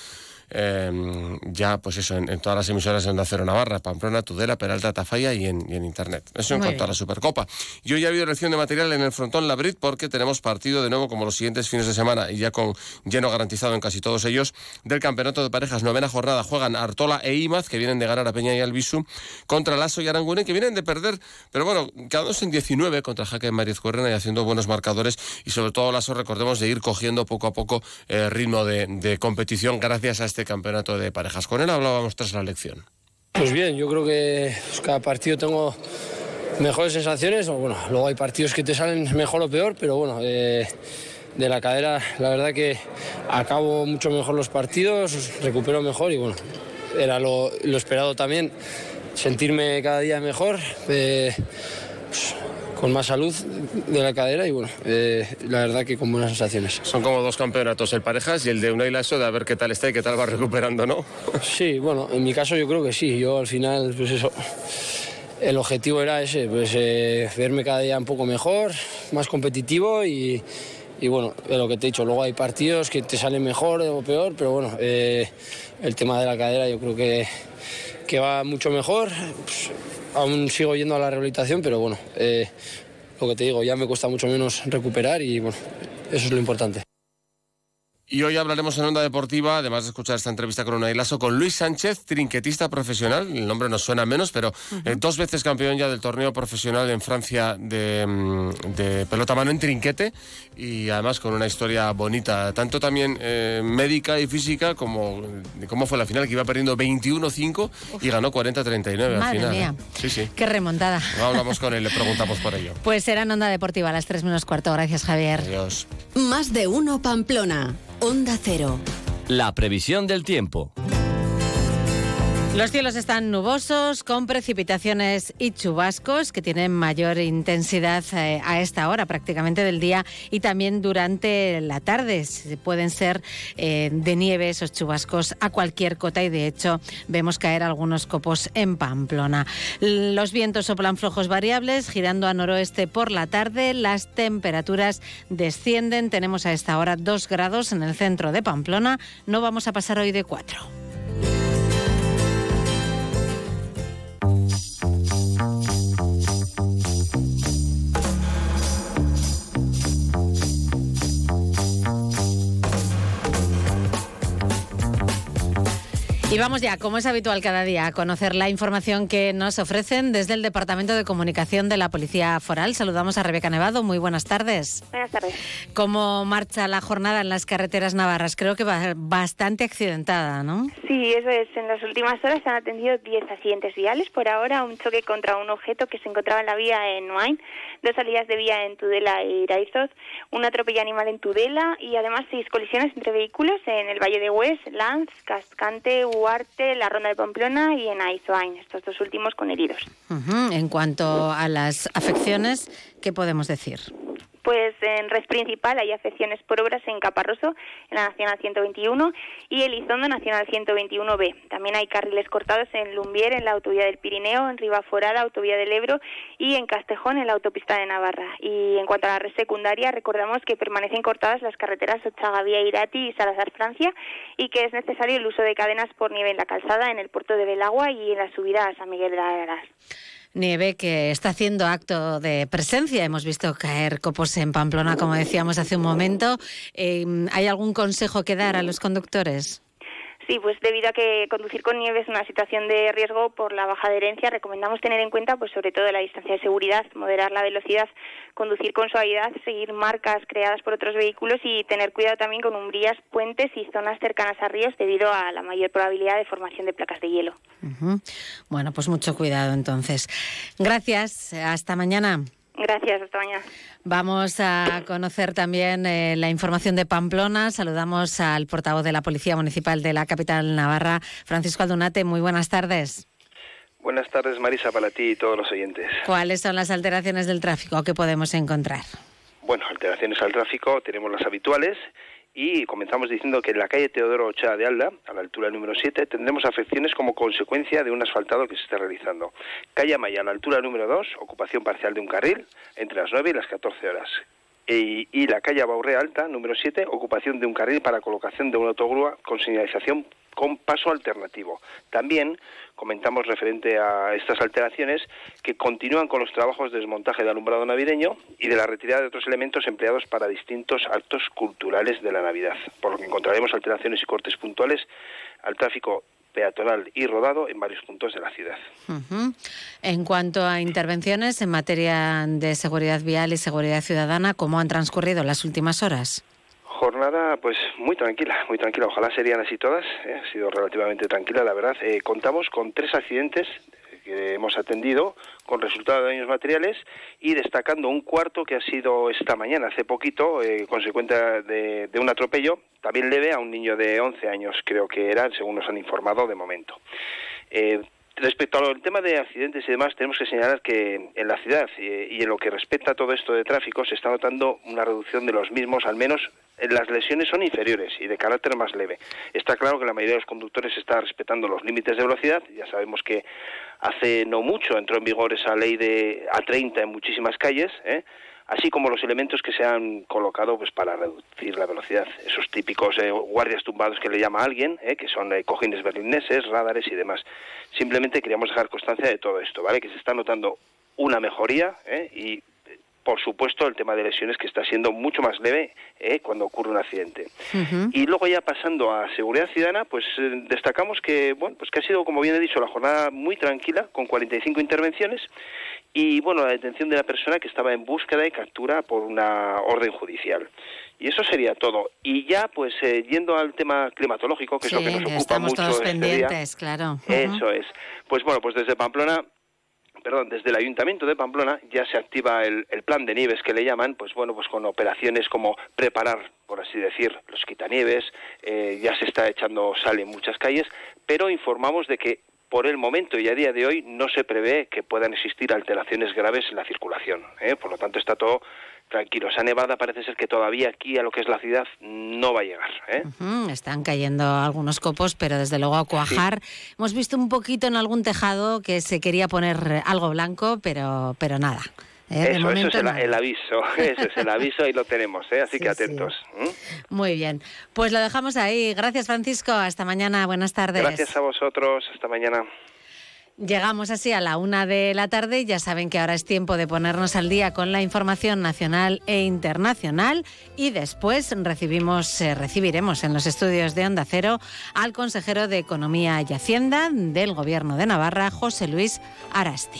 eh, ya, pues eso, en, en todas las emisoras de Onda Cero Navarra, Pamplona, Tudela, Peralta, Tafalla y en, y en Internet. Eso en Muy cuanto a la Supercopa. Y hoy ha habido elección de material en el frontón Labrit porque tenemos partido de nuevo como los siguientes fines de semana y ya con lleno garantizado en casi todos ellos del Campeonato de Parejas. Novena jornada juegan Artola e Imaz que vienen de ganar a Peña y Albisu contra Lasso y Aranguren que vienen de perder, pero bueno, quedándose en 19 contra Jaque Mariz Cuerrena y haciendo buenos marcadores y sobre todo Lasso recordemos de ir cogiendo poco a poco eh, ritmo de, de competición gracias a este Campeonato de Parejas. Con él hablábamos tras la elección. Pues bien, yo creo que cada partido tengo mejores sensaciones. Bueno, luego hay partidos que te salen mejor o peor, pero bueno, eh, de la cadera la verdad que acabo mucho mejor los partidos, recupero mejor y bueno, era lo, lo esperado también, sentirme cada día mejor. eh, pues, con más salud de la cadera y bueno, eh, la verdad que con buenas sensaciones. Son como dos campeonatos, el Parejas y el de Unai Lasso, de a ver qué tal está y qué tal va recuperando, ¿no? Sí, bueno, en mi caso yo creo que sí. Yo al final, pues eso, el objetivo era ese, pues eh, verme cada día un poco mejor, más competitivo y, y bueno, es lo que te he dicho. Luego hay partidos que te salen mejor o peor, pero bueno, eh, el tema de la cadera yo creo que, que va mucho mejor. Pues, aún sigo yendo a la rehabilitación, pero bueno, eh, lo que te digo, ya me cuesta mucho menos recuperar y bueno, eso es lo importante. Y hoy hablaremos en Onda Deportiva, además de escuchar esta entrevista con Unai Lasso, con Luis Sánchez, trinquetista profesional. El nombre nos suena menos, pero eh, dos veces campeón ya del torneo profesional en Francia de, mm, de pelota a mano en trinquete y además con una historia bonita, tanto también eh, médica y física como cómo fue la final, que iba perdiendo 21-5 y ganó 40-39 al Madre final. mía. ¿eh? Sí, sí. Qué remontada. No hablamos con él, le preguntamos por ello. Pues será en Onda Deportiva a las 3 menos cuarto. Gracias, Javier. Adiós. Más de uno Pamplona. Onda Cero. La previsión del tiempo. Los cielos están nubosos, con precipitaciones y chubascos que tienen mayor intensidad eh, a esta hora prácticamente del día y también durante la tarde. Pueden ser eh, de nieve esos chubascos a cualquier cota y de hecho vemos caer algunos copos en Pamplona. Los vientos soplan flojos variables, girando a noroeste por la tarde. Las temperaturas descienden. Tenemos a esta hora 2 grados en el centro de Pamplona. No vamos a pasar hoy de 4. Vamos ya, como es habitual cada día, a conocer la información que nos ofrecen desde el Departamento de Comunicación de la Policía Foral. Saludamos a Rebeca Nevado. Muy buenas tardes. Buenas tardes. ¿Cómo marcha la jornada en las carreteras navarras? Creo que va bastante accidentada, ¿no? Sí, eso es. En las últimas horas se han atendido 10 accidentes viales. Por ahora, un choque contra un objeto que se encontraba en la vía en Nuain, dos salidas de vía en Tudela e Iraizoz, un atropello animal en Tudela y además seis colisiones entre vehículos en el Valle de Hues, Lanz, Cascante, Huarte, la Ronda de Pamplona y en Aizoain, estos dos últimos con heridos. Ujú. En cuanto a las afecciones, ¿qué podemos decir? Pues en red principal hay afecciones por obras en Caparroso, en la Nacional 121, y Elizondo, Nacional 121B. También hay carriles cortados en Lumbier, en la autovía del Pirineo, en Ribaforada, autovía del Ebro, y en Castejón, en la autopista de Navarra. Y en cuanto a la red secundaria, recordamos que permanecen cortadas las carreteras Ochagavía, Irati y Salazar, Francia, y que es necesario el uso de cadenas por nieve en la calzada, en el puerto de Belagua y en la subida a San Miguel de Aras. Nieve que está haciendo acto de presencia. Hemos visto caer copos en Pamplona, como decíamos hace un momento. Eh, ¿Hay algún consejo que dar a los conductores? Sí, pues debido a que conducir con nieve es una situación de riesgo por la baja adherencia, recomendamos tener en cuenta, pues sobre todo la distancia de seguridad, moderar la velocidad, conducir con suavidad, seguir marcas creadas por otros vehículos y tener cuidado también con umbrías, puentes y zonas cercanas a ríos debido a la mayor probabilidad de formación de placas de hielo. Bueno, pues mucho cuidado entonces. Gracias. Hasta mañana. Gracias, hasta mañana. Vamos a conocer también eh, la información de Pamplona. Saludamos al portavoz de la Policía Municipal de la capital Navarra, Francisco Aldunate. Muy buenas tardes. Buenas tardes, Marisa, para ti y todos los oyentes. ¿Cuáles son las alteraciones del tráfico que podemos encontrar? Bueno, alteraciones al tráfico tenemos las habituales y comenzamos diciendo que en la calle Teodoro Ochoa de Alda, a la altura número 7, tendremos afecciones como consecuencia de un asfaltado que se está realizando. Calle Amaya, a la altura número 2, ocupación parcial de un carril entre las 9 y las 14 horas. Y, la calle Baurre Alta, número 7, ocupación de un carril para colocación de una autogrúa con señalización con paso alternativo. También comentamos referente a estas alteraciones que continúan con los trabajos de desmontaje de alumbrado navideño y de la retirada de otros elementos empleados para distintos actos culturales de la Navidad, por lo que encontraremos alteraciones y cortes puntuales al tráfico peatonal y rodado en varios puntos de la ciudad. En cuanto a intervenciones en materia de seguridad vial y seguridad ciudadana, ¿cómo han transcurrido las últimas horas? Jornada pues muy tranquila, muy tranquila. Ojalá serían así todas. ¿eh? Ha sido relativamente tranquila, la verdad. Eh, contamos con tres accidentes que hemos atendido con resultado de daños materiales y destacando un cuarto que ha sido esta mañana, hace poquito, eh, consecuente de, un atropello, también leve a un niño de 11 años, creo que era, según nos han informado de momento. Eh, Respecto al tema de accidentes y demás, tenemos que señalar que en la ciudad y en lo que respecta a todo esto de tráfico se está notando una reducción de los mismos, al menos las lesiones son inferiores y de carácter más leve. Está claro que la mayoría de los conductores está respetando los límites de velocidad. Ya sabemos que hace no mucho entró en vigor esa ley de A30 en muchísimas calles. ¿eh? Así como los elementos que se han colocado pues para reducir la velocidad. Esos típicos eh, guardias tumbados que le llama alguien, eh, que son eh, cojines berlineses, radares y demás. Simplemente queríamos dejar constancia de todo esto, ¿vale? Que se está notando una mejoría y por supuesto el tema de lesiones que está siendo mucho más leve eh, cuando ocurre un accidente. Uh -huh. Y luego ya pasando a seguridad ciudadana, pues eh, destacamos que bueno, pues que ha sido como bien he dicho la jornada muy tranquila con 45 intervenciones y bueno, la detención de la persona que estaba en búsqueda y captura por una orden judicial. Y eso sería todo. Y ya, pues, eh, yendo al tema climatológico, que sí, es lo que nos ocupa estamos mucho todos este pendientes, día. claro. Eso es. Pues bueno, pues desde Pamplona perdón, desde el Ayuntamiento de Pamplona ya se activa el, el, plan de nieves que le llaman, pues bueno, pues con operaciones como preparar, por así decir, los quitanieves, eh, ya se está echando sal en muchas calles, pero informamos de que por el momento y a día de hoy no se prevé que puedan existir alteraciones graves en la circulación. ¿eh? Por lo tanto, está todo tranquilo. Esa nevada parece ser que todavía aquí a lo que es la ciudad no va a llegar. ¿eh? Uh -huh. Están cayendo algunos copos, pero desde luego a cuajar. Sí. Hemos visto un poquito en algún tejado que se quería poner algo blanco, pero, pero nada. ¿Eh? Eso, eso, es el, el, aviso, eso es el aviso y lo tenemos, ¿eh? así sí, que atentos. Sí. Muy bien, pues lo dejamos ahí. Gracias Francisco, hasta mañana, buenas tardes. Gracias a vosotros, hasta mañana. Llegamos así a la una de la tarde. Ya saben que ahora es tiempo de ponernos al día con la información nacional e internacional y después recibimos, eh, recibiremos en los estudios de Onda Cero al consejero de Economía y Hacienda del Gobierno de Navarra, José Luis Arasti.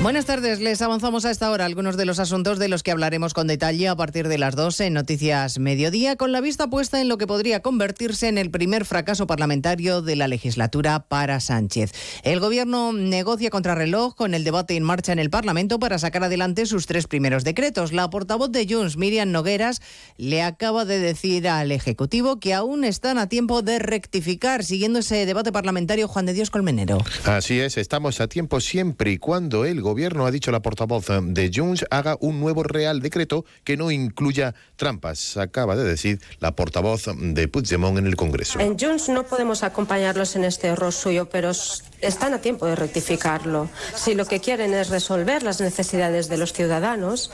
Buenas tardes, les avanzamos a esta hora algunos de los asuntos de los que hablaremos con detalle a partir de las 12 en Noticias Mediodía, con la vista puesta en lo que podría convertirse en el primer fracaso parlamentario de la legislatura para Sánchez. El Gobierno negocia contrarreloj con el debate en marcha en el Parlamento para sacar adelante sus tres primeros decretos. La portavoz de Junts, Miriam Nogueras, le acaba de decir al Ejecutivo que aún están a tiempo de rectificar, siguiendo ese debate parlamentario Juan de Dios Colmenero. Así es, estamos a tiempo siempre y cuando el Gobierno, ha dicho la portavoz de Junts, haga un nuevo Real Decreto que no incluya trampas, acaba de decir la portavoz de Puigdemont en el Congreso. En Junts no podemos acompañarlos en este error suyo, pero están a tiempo de rectificarlo. Si lo que quieren es resolver las necesidades de los ciudadanos,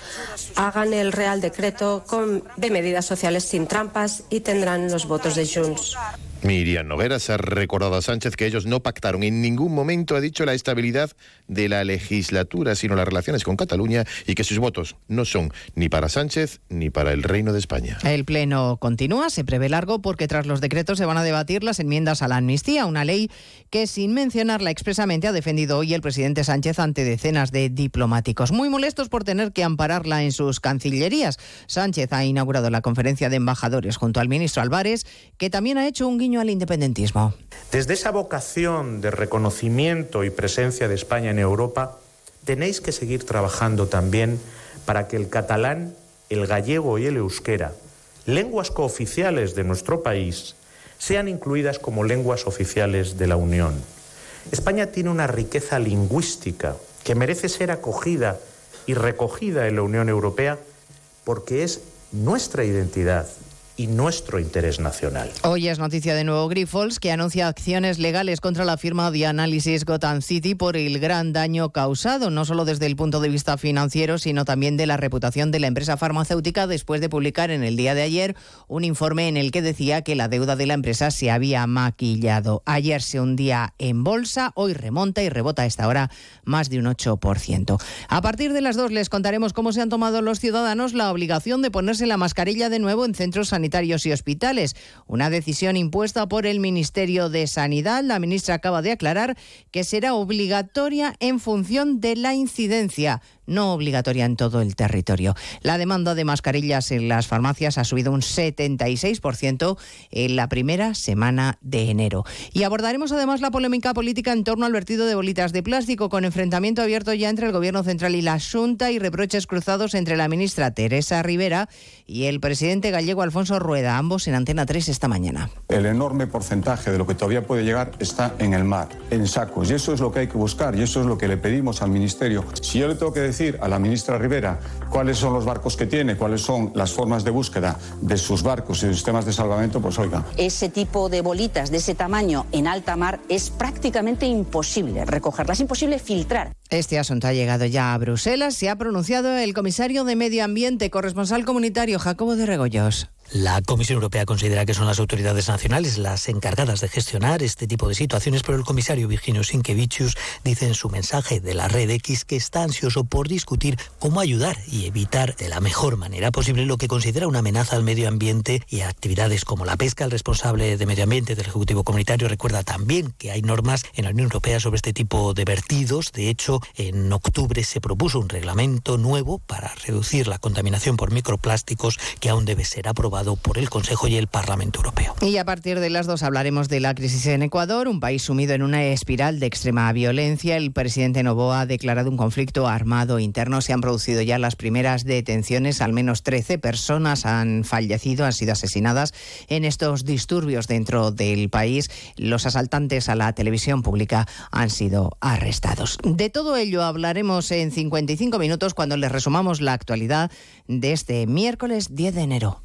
hagan el Real Decreto con, de medidas sociales sin trampas y tendrán los votos de Junts. Miriam Nogueras ha recordado a Sánchez que ellos no pactaron en ningún momento, ha dicho, la estabilidad de la legislatura, sino las relaciones con Cataluña y que sus votos no son ni para Sánchez ni para el Reino de España. El Pleno continúa, se prevé largo porque tras los decretos se van a debatir las enmiendas a la amnistía, una ley que sin mencionarla expresamente ha defendido hoy el presidente Sánchez ante decenas de diplomáticos, muy molestos por tener que ampararla en sus cancillerías. Sánchez ha inaugurado la conferencia de embajadores junto al ministro Álvarez, que también ha hecho un guiño al independentismo. Desde esa vocación de reconocimiento y presencia de España en Europa, tenéis que seguir trabajando también para que el catalán, el gallego y el euskera, lenguas cooficiales de nuestro país, sean incluidas como lenguas oficiales de la Unión. España tiene una riqueza lingüística que merece ser acogida y recogida en la Unión Europea porque es nuestra identidad, y nuestro interés nacional. Hoy es noticia de nuevo Grifols, que anuncia acciones legales contra la firma de análisis Gotham City por el gran daño causado, no solo desde el punto de vista financiero, sino también de la reputación de la empresa farmacéutica después de publicar en el día de ayer un informe en el que decía que la deuda de la empresa se había maquillado. Ayer se hundía en bolsa, hoy remonta y rebota a esta hora más de un 8%. A partir de las dos les contaremos cómo se han tomado los ciudadanos la obligación de ponerse la mascarilla de nuevo en centros sanitarios sanitarios y hospitales. Una decisión impuesta por el Ministerio de Sanidad. La ministra acaba de aclarar que será obligatoria en función de la incidencia no obligatoria en todo el territorio. La demanda de mascarillas en las farmacias ha subido un 76% en la primera semana de enero. Y abordaremos además la polémica política en torno al vertido de bolitas de plástico, con enfrentamiento abierto ya entre el Gobierno Central y la Junta y reproches cruzados entre la ministra Teresa Rivera y el presidente gallego Alfonso Rueda, ambos en Antena 3 esta mañana. El enorme porcentaje de lo que todavía puede llegar está en el mar, en sacos, y eso es lo que hay que buscar, y eso es lo que le pedimos al Ministerio. Si yo le tengo que decir a la ministra Rivera cuáles son los barcos que tiene, cuáles son las formas de búsqueda de sus barcos y sistemas de salvamento, pues oiga. Ese tipo de bolitas de ese tamaño en alta mar es prácticamente imposible recogerlas, es imposible filtrar. Este asunto ha llegado ya a Bruselas. Se ha pronunciado el comisario de Medio Ambiente, corresponsal comunitario Jacobo de Regoyos. La Comisión Europea considera que son las autoridades nacionales las encargadas de gestionar este tipo de situaciones, pero el comisario Virginio Sinkevičius dice en su mensaje de la Red X que está ansioso por discutir cómo ayudar y evitar de la mejor manera posible lo que considera una amenaza al medio ambiente y a actividades como la pesca. El responsable de medio ambiente del Ejecutivo Comunitario recuerda también que hay normas en la Unión Europea sobre este tipo de vertidos. De hecho, en octubre se propuso un reglamento nuevo para reducir la contaminación por microplásticos que aún debe ser aprobado por el Consejo y el Parlamento Europeo. Y a partir de las dos hablaremos de la crisis en Ecuador, un país sumido en una espiral de extrema violencia. El presidente Novoa ha declarado un conflicto armado interno. Se han producido ya las primeras detenciones. Al menos 13 personas han fallecido, han sido asesinadas en estos disturbios dentro del país. Los asaltantes a la televisión pública han sido arrestados. De todo ello hablaremos en 55 minutos cuando les resumamos la actualidad de este miércoles 10 de enero.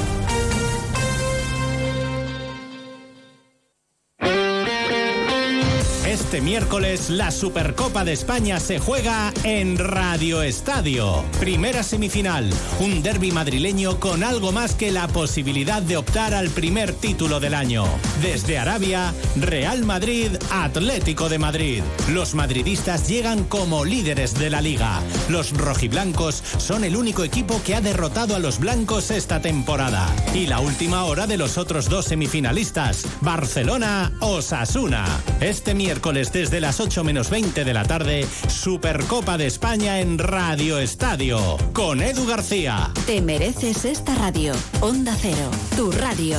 Este miércoles la Supercopa de España se juega en Radio Estadio. Primera semifinal, un derby madrileño con algo más que la posibilidad de optar al primer título del año. Desde Arabia, Real Madrid, Atlético de Madrid. Los madridistas llegan como líderes de la liga. Los rojiblancos son el único equipo que ha derrotado a los blancos esta temporada. Y la última hora de los otros dos semifinalistas, Barcelona-Osasuna. Este miércoles desde las 8 menos 20 de la tarde, Supercopa de España en Radio Estadio, con Edu García. Te mereces esta radio. Onda Cero, tu radio.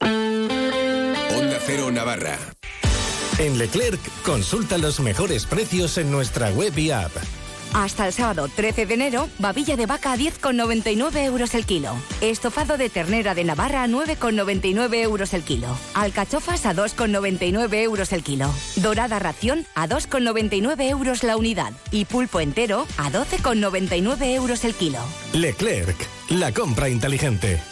Onda Cero Navarra. En Leclerc, consulta los mejores precios en nuestra web y app. Hasta el sábado 13 de enero, babilla de vaca a 10,99 euros el kilo. Estofado de ternera de Navarra a 9,99 euros el kilo. Alcachofas a 2,99 euros el kilo. Dorada ración a 2,99 euros la unidad. Y pulpo entero a 12,99 euros el kilo. Leclerc, la compra inteligente.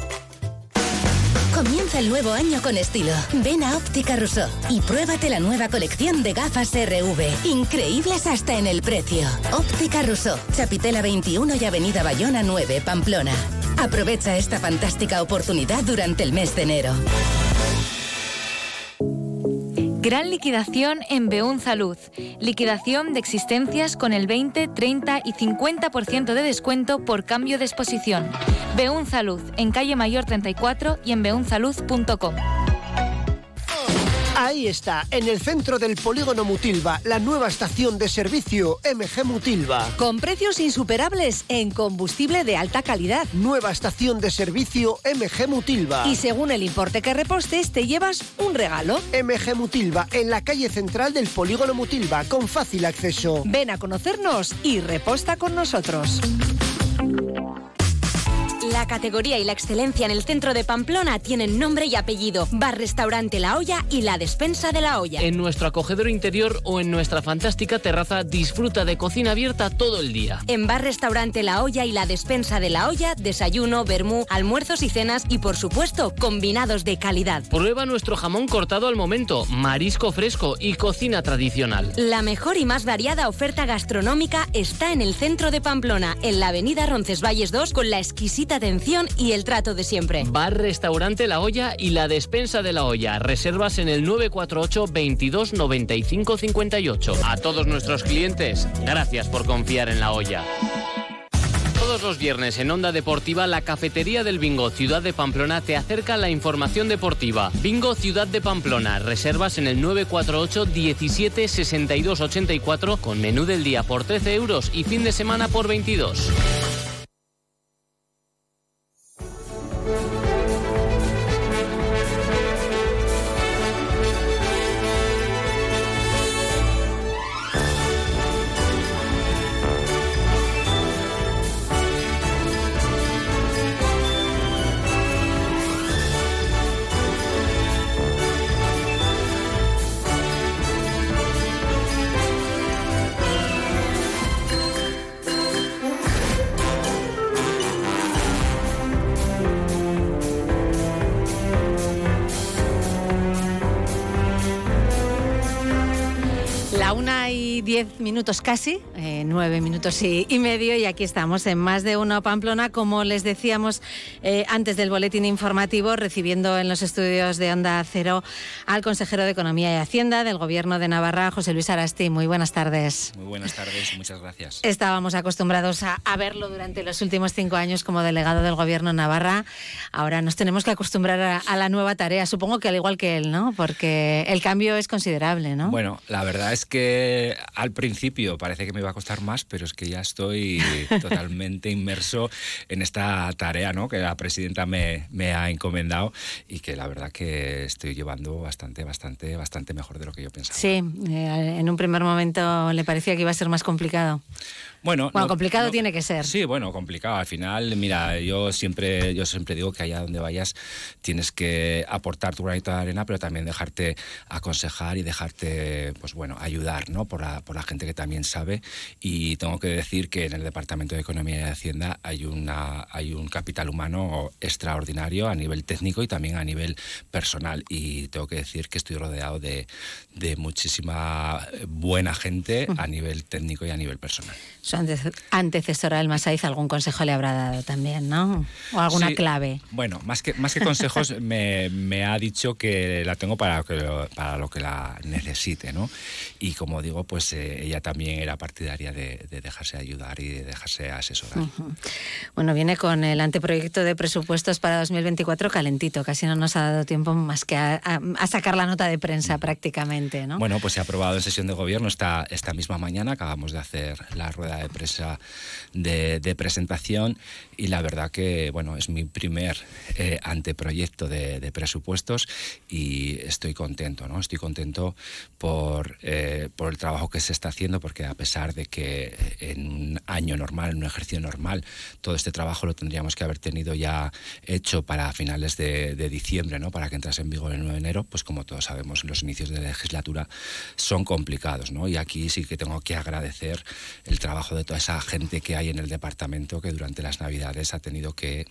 Comienza el nuevo año con estilo. Ven a Óptica Rousseau y pruébate la nueva colección de gafas RV. Increíbles hasta en el precio. Óptica Rousseau, Chapitela 21 y Avenida Bayona 9, Pamplona. Aprovecha esta fantástica oportunidad durante el mes de enero. Gran liquidación en Beun Salud. Liquidación de existencias con el 20, 30 y 50% de descuento por cambio de exposición. Beun Salud, en calle Mayor 34 y en beunsalud.com. Ahí está, en el centro del polígono Mutilva, la nueva estación de servicio MG Mutilva. Con precios insuperables en combustible de alta calidad. Nueva estación de servicio MG Mutilva. Y según el importe que repostes, te llevas un regalo. MG Mutilva, en la calle central del polígono Mutilva, con fácil acceso. Ven a conocernos y reposta con nosotros. La categoría y la excelencia en el centro de Pamplona tienen nombre y apellido. Bar Restaurante La Olla y la Despensa de la Olla. En nuestro acogedor interior o en nuestra fantástica terraza disfruta de cocina abierta todo el día. En Bar Restaurante La Olla y la Despensa de la Olla, desayuno, vermú, almuerzos y cenas y por supuesto combinados de calidad. Prueba nuestro jamón cortado al momento, marisco fresco y cocina tradicional. La mejor y más variada oferta gastronómica está en el centro de Pamplona, en la avenida Roncesvalles 2 con la exquisita atención y el trato de siempre. Bar Restaurante La Olla y la Despensa de la Olla. Reservas en el 948 22 95 58. A todos nuestros clientes, gracias por confiar en La Olla. Todos los viernes en Onda Deportiva, la Cafetería del Bingo Ciudad de Pamplona te acerca la información deportiva. Bingo Ciudad de Pamplona. Reservas en el 948 17 62 84 con menú del día por 13 euros y fin de semana por 22. Diez minutos casi, eh, nueve minutos y, y, medio, y aquí estamos en más de uno Pamplona, como les decíamos eh, antes del boletín informativo, recibiendo en los estudios de Onda Cero al consejero de Economía y Hacienda del Gobierno de Navarra, José Luis Arasti. Muy buenas tardes. Muy buenas tardes, muchas gracias. Estábamos acostumbrados a, a verlo durante los últimos cinco años como delegado del Gobierno de Navarra. Ahora nos tenemos que acostumbrar a, a la nueva tarea, supongo que al igual que él, ¿no? Porque el cambio es considerable, ¿no? Bueno, la verdad es que al principio parece que me iba a costar más, pero es que ya estoy totalmente inmerso en esta tarea ¿no? que la presidenta me, me, ha encomendado y que la verdad que estoy llevando bastante, bastante, bastante mejor de lo que yo pensaba. Sí, eh, en un primer momento le parecía que iba a ser más complicado. Bueno, bueno no, complicado no, tiene que ser. Sí, bueno, complicado. Al final, mira, yo siempre, yo siempre digo que allá donde vayas tienes que aportar tu granito de arena, pero también dejarte aconsejar y dejarte, pues bueno, ayudar, ¿no? Por la, por la gente que también sabe. Y tengo que decir que en el Departamento de Economía y Hacienda hay, una, hay un capital humano extraordinario a nivel técnico y también a nivel personal. Y tengo que decir que estoy rodeado de, de muchísima buena gente a nivel técnico y a nivel personal su antecesora del Masaiz algún consejo le habrá dado también, ¿no? O alguna sí, clave. Bueno, más que, más que consejos, me, me, ha dicho que la tengo para, que lo, para lo que la necesite, ¿no? Y como digo, pues eh, ella también era partidaria de, de, dejarse ayudar y de dejarse asesorar. Uh -huh. Bueno, viene con el anteproyecto de presupuestos para 2024 calentito, casi no nos ha dado tiempo más que a, a, a sacar la nota de prensa uh -huh. prácticamente, ¿no? Bueno, pues se ha aprobado en sesión de gobierno esta, esta misma mañana, acabamos de hacer la rueda de prensa de, de, presentación y la verdad que bueno es mi primer eh, anteproyecto de, presupuestos y estoy contento no estoy contento por eh, por el trabajo que se está haciendo porque a pesar de que en un año normal en un ejercicio normal todo este trabajo lo tendríamos que haber tenido ya hecho para finales de, de diciembre no para que entrase en vigor el 9 de enero pues como todos sabemos los inicios de legislatura son complicados no y aquí sí que tengo que agradecer el trabajo de toda esa gente que hay en el departamento que durante las navidades ha tenido que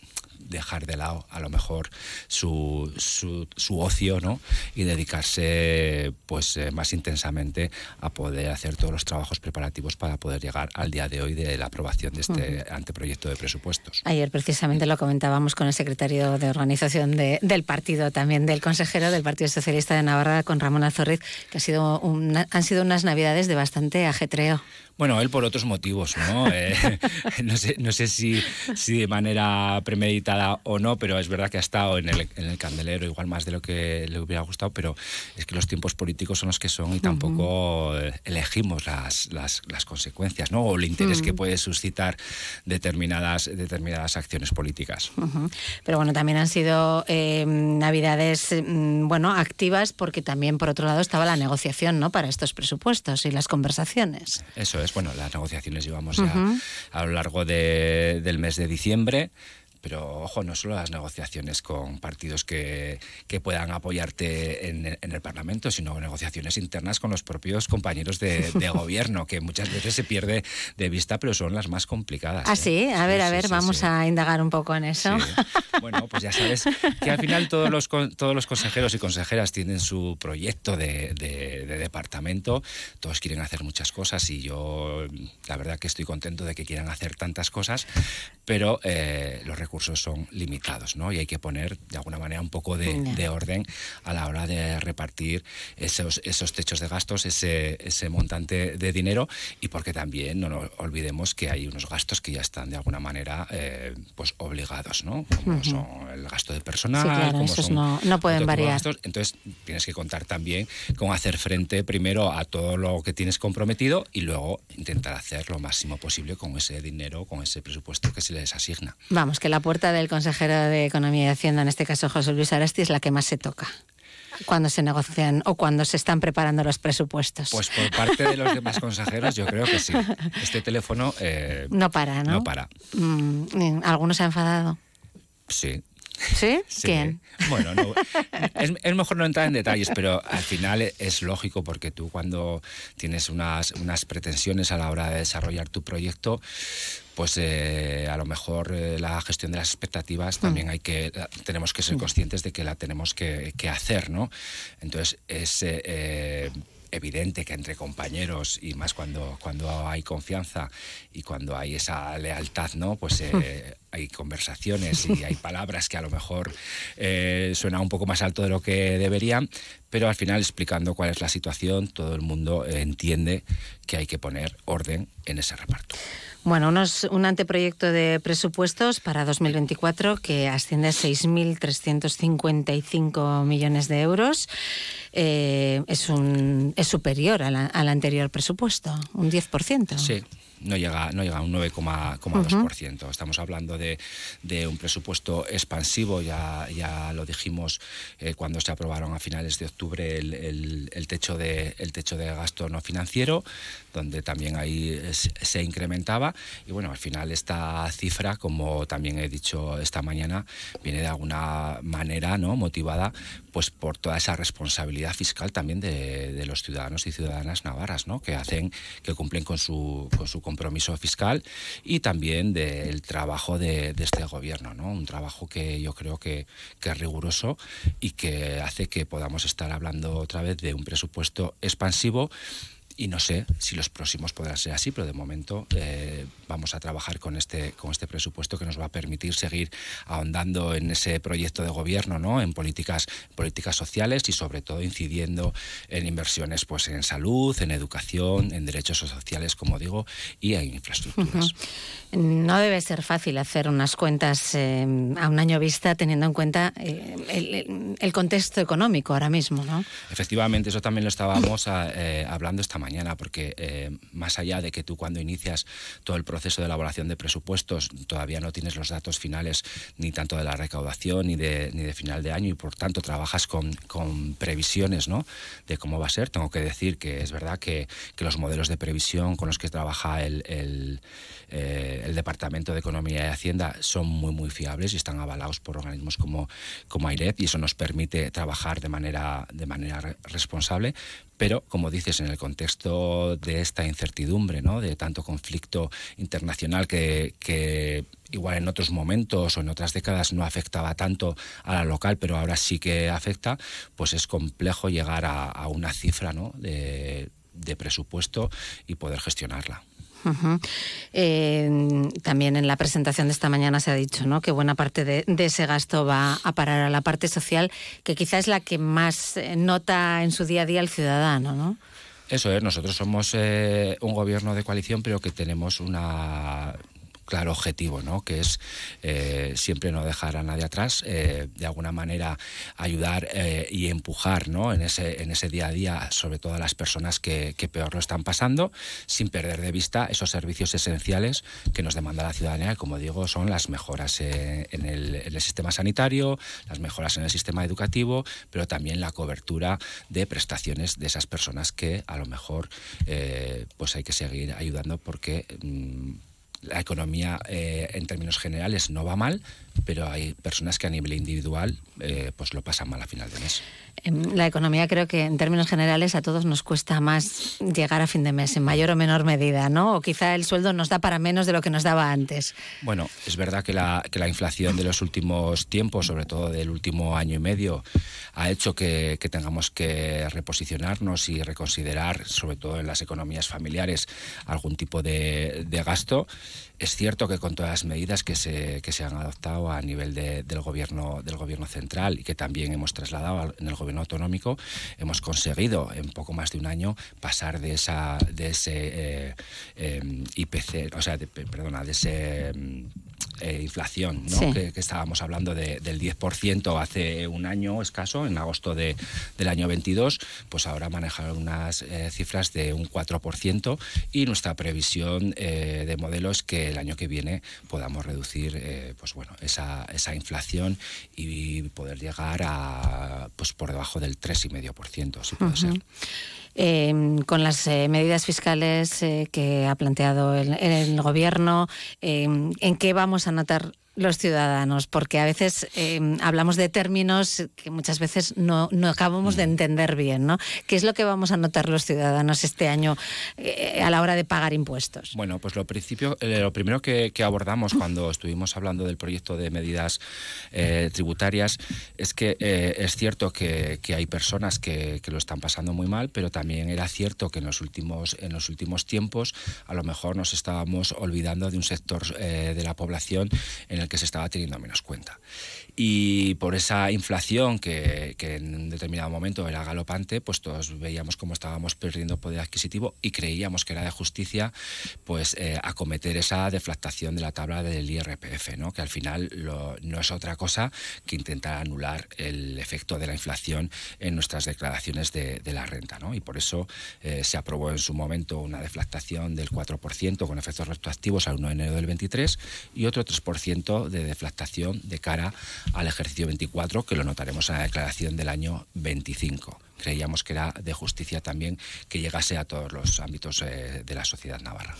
dejar de lado a lo mejor su, su, su ocio ¿no? y dedicarse pues eh, más intensamente a poder hacer todos los trabajos preparativos para poder llegar al día de hoy de la aprobación de este uh -huh. anteproyecto de presupuestos. Ayer precisamente lo comentábamos con el secretario de organización de, del partido, también del consejero del Partido Socialista de Navarra, con Ramón Azorriz, que ha sido una, han sido unas navidades de bastante ajetreo. Bueno, él por otros motivos, ¿no? eh, no sé, no sé si, si, de manera premeditada o no, pero es verdad que ha estado en el, en el, candelero igual más de lo que le hubiera gustado, pero es que los tiempos políticos son los que son y tampoco uh -huh. elegimos las, las, las, consecuencias, ¿no? O el interés uh -huh. que puede suscitar determinadas, determinadas acciones políticas. Uh -huh. Pero bueno, también han sido eh, navidades, mm, bueno, activas porque también, por otro lado, estaba la negociación, ¿no? Para estos presupuestos y las conversaciones. Eso es bueno, las negociaciones llevamos ya uh -huh. a lo largo de, del mes de diciembre. Pero ojo, no solo las negociaciones con partidos que, que puedan apoyarte en, en, el Parlamento, sino negociaciones internas con los propios compañeros de, de gobierno, que muchas veces se pierde de vista, pero son las más complicadas. Ah, ¿eh? sí, a ver, sí, a ver, sí, vamos sí. a indagar un poco en eso. Bueno, pues ya sabes que al final todos los, todos los consejeros y consejeras tienen su proyecto de, de, de departamento, todos quieren hacer muchas cosas y yo la verdad que estoy contento de que quieran hacer tantas cosas, pero eh, los recursos son limitados, ¿no? Y hay que poner de alguna manera un poco de, de orden a la hora de repartir esos, esos techos de gastos, ese, ese montante de dinero y porque también no nos olvidemos que hay unos gastos que ya están de alguna manera eh, pues obligados, ¿no? Como uh -huh. son el gasto de personal, sí, claro, como esos son no, no pueden variar. Gastos. Entonces tienes que contar también con hacer frente primero a todo lo que tienes comprometido y luego intentar hacer lo máximo posible con ese dinero, con ese presupuesto que se les asigna. Vamos, que la puerta del consejero de Economía y Hacienda, en este caso José Luis Arasti, es la que más se toca cuando se negocian o cuando se están preparando los presupuestos. Pues por parte de los demás consejeros yo creo que sí. Este teléfono eh, no para, ¿no? No para. Mm, ¿Algunos se ha enfadado? Sí, ¿Sí? sí. ¿Quién? Bueno, no, es, es, mejor no entrar en detalles, pero al final es lógico porque tú cuando tienes unas, unas pretensiones a la hora de desarrollar tu proyecto, pues eh, a lo mejor eh, la gestión de las expectativas mm. también hay que tenemos que ser conscientes de que la tenemos que, que hacer, ¿no? Entonces es eh, evidente que entre compañeros y más cuando, cuando hay confianza y cuando hay esa lealtad, ¿no? Pues eh, hay conversaciones y hay palabras que a lo mejor eh, suenan un poco más alto de lo que deberían, pero al final explicando cuál es la situación, todo el mundo entiende que hay que poner orden en ese reparto. Bueno, unos, un anteproyecto de presupuestos para 2024 que asciende a 6.355 millones de euros. Eh, es, un, es superior al, al anterior presupuesto, un 10%. Sí, no llega, no llega a un 9,2%. Estamos hablando de, de, un presupuesto expansivo, ya, ya lo dijimos eh, cuando se aprobaron a finales de octubre el, el, techo de, el techo de gasto no financiero, donde también ahí se incrementaba. Y bueno, al final esta cifra, como también he dicho esta mañana, viene de alguna manera ¿no? motivada pues por toda esa responsabilidad fiscal también de, los ciudadanos y ciudadanas navarras, ¿no? que hacen, que cumplen con su, con su compromiso fiscal y también del trabajo de, de, este gobierno, ¿no? Un trabajo que yo creo que, que, es riguroso y que hace que podamos estar hablando otra vez de un presupuesto expansivo y no sé si los próximos podrán ser así, pero de momento eh, vamos a trabajar con este, con este presupuesto que nos va a permitir seguir ahondando en ese proyecto de gobierno, ¿no? en políticas, políticas sociales y sobre todo incidiendo en inversiones pues, en salud, en educación, en derechos sociales, como digo, y en infraestructuras. Uh -huh. No debe ser fácil hacer unas cuentas eh, a un año vista teniendo en cuenta eh, el, el, contexto económico ahora mismo, ¿no? Efectivamente, eso también lo estábamos a, eh, hablando esta mañana porque más allá de que tú cuando inicias todo el proceso de elaboración de presupuestos todavía no tienes los datos finales ni tanto de la recaudación ni de, ni de final de año y por tanto trabajas con, con previsiones ¿no? de cómo va a ser, tengo que decir que es verdad que, que los modelos de previsión con los que trabaja el, el, eh, el Departamento de Economía y Hacienda son muy muy fiables y están avalados por organismos como, como AIREP y eso nos permite trabajar de manera, de manera responsable, pero como dices, en el contexto de esta incertidumbre, ¿no? de tanto conflicto internacional que, que igual en otros momentos o en otras décadas no afectaba tanto a la local, pero ahora sí que afecta, pues es complejo llegar a, a una cifra ¿no? de, de presupuesto y poder gestionarla. Uh -huh. eh, también en la presentación de esta mañana se ha dicho ¿no? que buena parte de, de, ese gasto va a parar a la parte social, que quizá es la que más nota en su día a día el ciudadano. ¿no? Eso es, nosotros somos eh, un gobierno de coalición, pero que tenemos una claro objetivo, ¿no? que es eh, siempre no dejar a nadie atrás, eh, de alguna manera ayudar eh, y empujar ¿no? en, ese, en ese día a día, sobre todo a las personas que, peor lo están pasando, sin perder de vista esos servicios esenciales que nos demanda la ciudadanía, como digo son las mejoras en el, sistema sanitario, las mejoras en el sistema educativo, pero también la cobertura de prestaciones de esas personas que a lo mejor pues hay que seguir ayudando porque... Mmm, la economía eh, en términos generales no va mal, pero hay personas que a nivel individual eh, pues lo pasan mal a final de mes. La economía creo que en términos generales a todos nos cuesta más llegar a fin de mes, en mayor o menor medida, ¿no? O quizá el sueldo nos da para menos de lo que nos daba antes. Bueno, es verdad que la, que la inflación de los últimos tiempos, sobre todo del último año y medio, ha hecho que, que tengamos que reposicionarnos y reconsiderar, sobre todo en las economías familiares, algún tipo de, de gasto. Es cierto que con todas las medidas que se, que se han adoptado a nivel de, del, gobierno, del gobierno central y que también hemos trasladado en el gobierno autonómico, hemos conseguido en poco más de un año pasar de, esa, de ese eh, eh, IPC, o sea, de, perdona, de ese... Eh, inflación, ¿no? sí. que, que, estábamos hablando de, del 10% hace un año escaso, en agosto de, del año 22, pues ahora manejar unas eh, cifras de un 4% y nuestra previsión eh, de modelo es que el año que viene podamos reducir pues bueno, esa, esa, inflación y poder llegar a pues por debajo del 3,5%, si puede uh -huh. ser. Eh, con las eh, medidas fiscales eh, que ha planteado el, el gobierno, ¿en qué vamos a notar los ciudadanos? Porque a veces eh, hablamos de términos que muchas veces no, no acabamos de entender bien, ¿no? ¿Qué es lo que vamos a notar los ciudadanos este año eh, a la hora de pagar impuestos? Bueno, pues lo, principio, eh, lo primero que, que abordamos cuando estuvimos hablando del proyecto de medidas tributarias es que es cierto que, que hay personas que, que lo están pasando muy mal, pero también era cierto que en los últimos, en los últimos tiempos a lo mejor nos estábamos olvidando de un sector eh, de la población en el que se estaba teniendo menos cuenta. Y por esa inflación que, que en un determinado momento era galopante, pues todos veíamos cómo estábamos perdiendo poder adquisitivo y creíamos que era de justicia pues eh, acometer esa deflactación de la tabla del IRPF, ¿no? que al final no es otra cosa que intentar anular el efecto de la inflación en nuestras declaraciones de, de la renta. ¿no? Y por eso eh, se aprobó en su momento una deflactación del 4% con efectos retroactivos al 1 de enero del 23 y otro 3% de deflactación de cara al ejercicio 24, que lo notaremos en la declaración del año 25. Creíamos que era de justicia también que llegase a todos los ámbitos eh, de la sociedad navarra.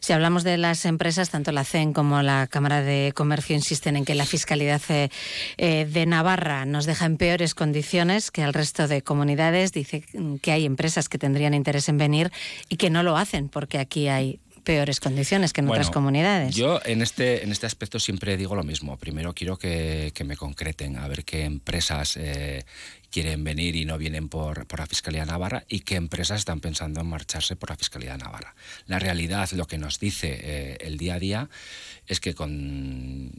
Si hablamos de las empresas, tanto la CEN como la Cámara de Comercio insisten en que la fiscalidad eh, eh, de Navarra nos deja en peores condiciones que al resto de comunidades. Dice que hay empresas que tendrían interés en venir y que no lo hacen porque aquí hay peores condiciones que en Bueno, otras comunidades. Yo en este, en este aspecto siempre digo lo mismo. Primero quiero que, que me concreten, a ver qué empresas eh, quieren venir y no vienen por, por la Fiscalía Navarra y qué empresas están pensando en marcharse por la Fiscalía Navarra. La realidad, lo que nos dice eh, el día a día, es que con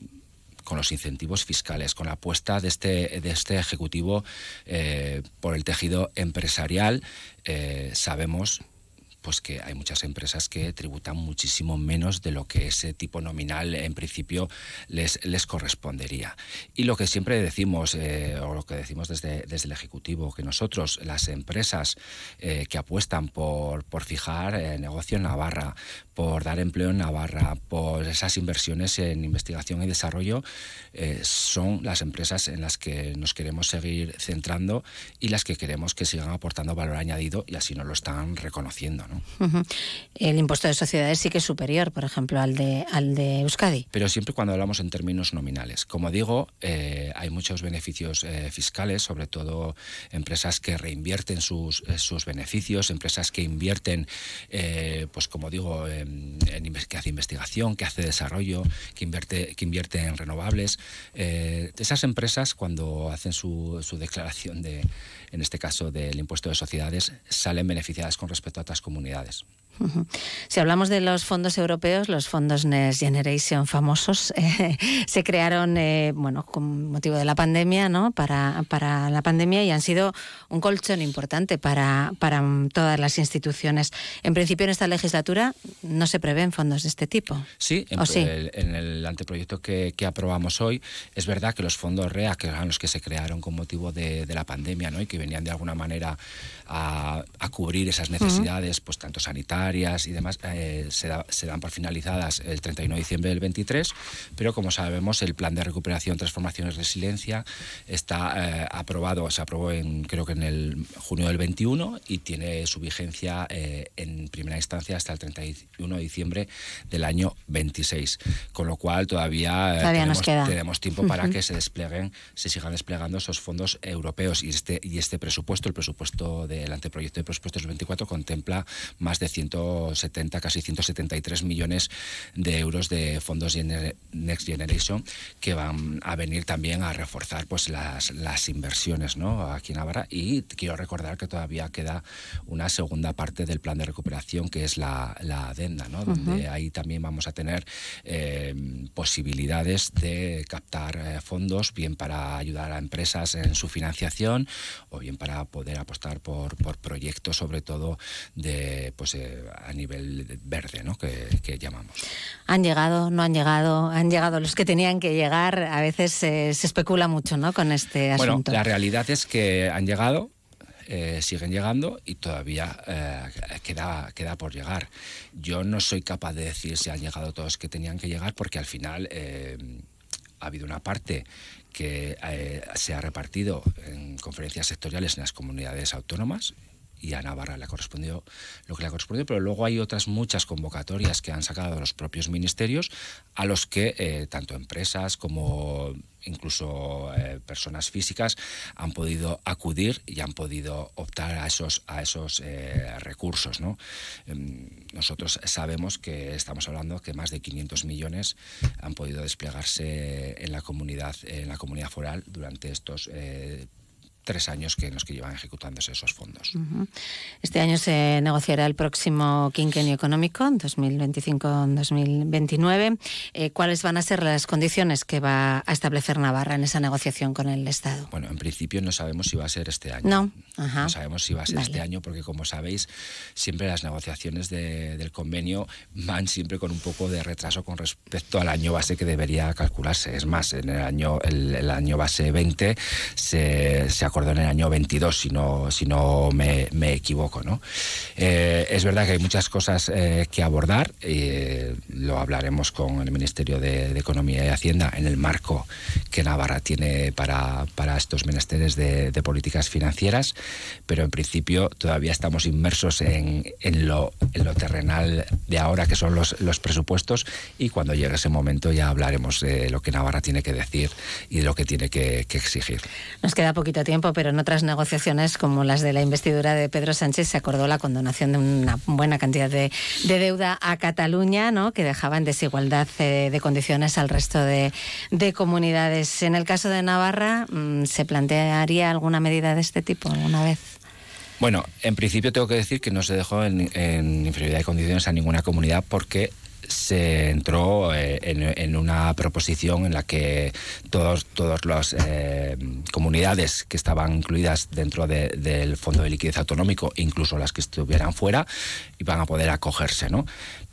con los incentivos fiscales, con la apuesta de este, de este Ejecutivo eh, por el tejido empresarial, eh, sabemos pues que hay muchas empresas que tributan muchísimo menos de lo que ese tipo nominal en principio les, les correspondería. Y lo que siempre decimos, eh, o lo que decimos desde, desde el Ejecutivo, que nosotros, las empresas eh, que apuestan por, por fijar eh, negocio en Navarra, por dar empleo en Navarra, por esas inversiones en investigación y desarrollo, son las empresas en las que nos queremos seguir centrando y las que queremos que sigan aportando valor añadido y así nos lo están reconociendo. ¿no? El impuesto de sociedades sí que es superior, por ejemplo, al de, al de Euskadi. Pero siempre cuando hablamos en términos nominales. Como digo, eh, hay muchos beneficios eh, fiscales, sobre todo empresas que reinvierten sus, eh, sus beneficios, empresas que invierten, pues como digo, en, que hace investigación, que hace desarrollo, que invierte, que invierte en renovables. Esas empresas, cuando hacen su, su declaración de, en este caso, del impuesto de sociedades, salen beneficiadas con respecto a otras comunidades. Si hablamos de los fondos europeos, los fondos Next Generation famosos eh, se crearon, eh, bueno, con motivo de la pandemia, ¿no? Para, para la pandemia y han sido un colchón importante para, para todas las instituciones. En principio, en esta legislatura no se prevén fondos de este tipo. Sí, en, ¿O sí? el, en el anteproyecto que, que aprobamos hoy, es verdad que los fondos REA, que eran los que se crearon con motivo de, de la pandemia ¿no? y que venían de alguna manera a, a cubrir esas necesidades, pues tanto sanitarias y demás, eh, se, da- se dan por finalizadas el 31 de diciembre del 23, pero como sabemos, el plan de recuperación, transformación y resiliencia está eh, aprobado, se aprobó en, creo que en el junio del 21 y tiene su vigencia eh, en primera instancia hasta el 31 de diciembre del año 26. Con lo cual todavía, eh, nos tenemos, queda. tenemos tiempo para que se desplieguen, se sigan desplegando esos fondos europeos y este, y este presupuesto, el presupuesto del anteproyecto de presupuestos del 24 contempla más de 170, casi 173 millones de euros de fondos Gener- Next Generation que van a venir también a reforzar pues las, las inversiones ¿no? aquí en Navarra y quiero recordar que todavía queda una segunda parte del plan de recuperación que es la, la adenda, ¿no? donde ahí también vamos a tener eh, posibilidades de captar eh, fondos, bien para ayudar a empresas en su financiación o bien para poder apostar por, por proyectos, sobre todo de pues eh, a nivel verde, ¿no? que, que llamamos. Han llegado, no han llegado, han llegado los que tenían que llegar. A veces eh, se especula mucho ¿no? con este Bueno, asunto. la realidad es que han llegado, eh, siguen llegando y todavía eh, queda, queda por llegar. Yo no soy capaz de decir si han llegado todos que tenían que llegar porque al final eh, ha habido una parte que eh, se ha repartido en conferencias sectoriales en las comunidades autónomas y a Navarra le correspondió lo que le correspondió, pero luego hay otras muchas convocatorias que han sacado los propios ministerios a los que eh, tanto empresas como incluso eh, personas físicas han podido acudir y han podido optar a esos, a esos eh, recursos. ¿no? Em, nosotros sabemos que estamos hablando que más de 500 millones han podido desplegarse en la comunidad, en la comunidad foral durante estos tres años que, en los que llevan ejecutándose esos fondos. Este año se negociará el próximo quinquenio económico, 2025-2029. Eh, ¿Cuáles van a ser las condiciones que va a establecer Navarra en esa negociación con el Estado? Bueno, en principio no sabemos si va a ser este año. No. No sabemos si va a ser este año porque, como sabéis, siempre las negociaciones del convenio van siempre con un poco de retraso con respecto al año base que debería calcularse. Es más, en el año, el, año base 20 se, se acordó en el año 22, si no, si no me, equivoco. ¿no? Eh, es verdad que hay muchas cosas eh, que abordar, eh, lo hablaremos con el Ministerio de, Economía y Hacienda en el marco que Navarra tiene para, para estos menesteres de, políticas financieras, pero en principio todavía estamos inmersos en, en, lo, en lo terrenal de ahora, que son los, los presupuestos, y cuando llegue ese momento ya hablaremos de lo que Navarra tiene que decir y de lo que tiene que, que exigir. Nos queda poquito tiempo pero en otras negociaciones como las de la investidura de Pedro Sánchez se acordó la condonación de una buena cantidad de, deuda a Cataluña, ¿no? que dejaba en desigualdad eh, de condiciones al resto de, comunidades. En el caso de Navarra, mm, ¿se plantearía alguna medida de este tipo alguna vez? Bueno, en principio tengo que decir que no se dejó en, inferioridad de condiciones a ninguna comunidad porque se entró eh, en, una proposición en la que todas las eh, comunidades que estaban incluidas dentro del Fondo de Liquidez Autonómico, incluso las que estuvieran fuera, iban a poder acogerse. ¿no?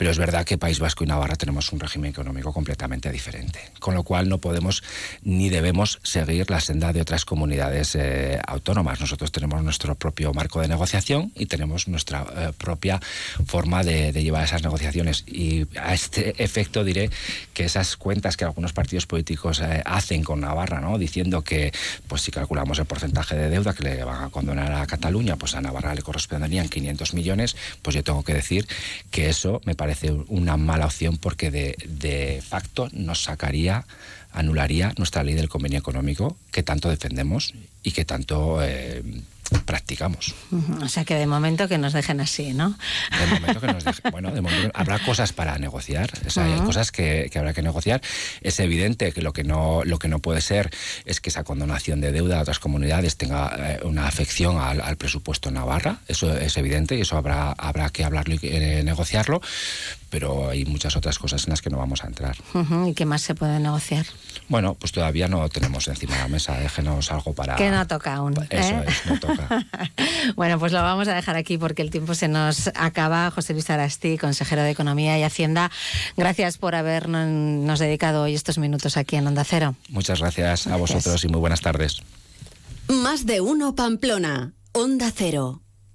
Pero es verdad que País Vasco y Navarra tenemos un régimen económico completamente diferente, con lo cual no podemos ni debemos seguir la senda de otras comunidades eh, autónomas. Nosotros tenemos nuestro propio marco de negociación y tenemos nuestra propia forma de, de llevar esas negociaciones. Y a este efecto diré que esas cuentas que algunos partidos políticos eh, hacen con Navarra, ¿no? diciendo que pues si calculamos el porcentaje de deuda que le van a condonar a Cataluña, pues a Navarra le corresponderían 500 millones, pues yo tengo que decir que eso me parece una mala opción porque de, de facto nos sacaría anularía nuestra ley del convenio económico que tanto defendemos y que tanto eh, practicamos. O sea que de momento que nos dejen así, ¿no? De momento que nos dejen. Bueno, de momento habrá cosas para negociar. Hay cosas que, habrá que negociar. Es evidente que lo que no lo que no puede ser es que esa condonación de deuda a otras comunidades tenga eh, una afección al, presupuesto Navarra. Eso es evidente y eso habrá habrá que hablarlo y eh, negociarlo. Pero hay muchas otras cosas en las que no vamos a entrar. ¿Y qué más se puede negociar? Bueno, pues todavía no tenemos encima de la mesa. Déjenos algo para. Que no toca aún. Eso ¿eh? es, no toca. bueno, pues lo vamos a dejar aquí porque el tiempo se nos acaba. José Luis Arasti, consejero de Economía y Hacienda, gracias por habernos dedicado hoy estos minutos aquí en Onda Cero. Muchas gracias, a vosotros y muy buenas tardes. Más de uno Pamplona, Onda Cero.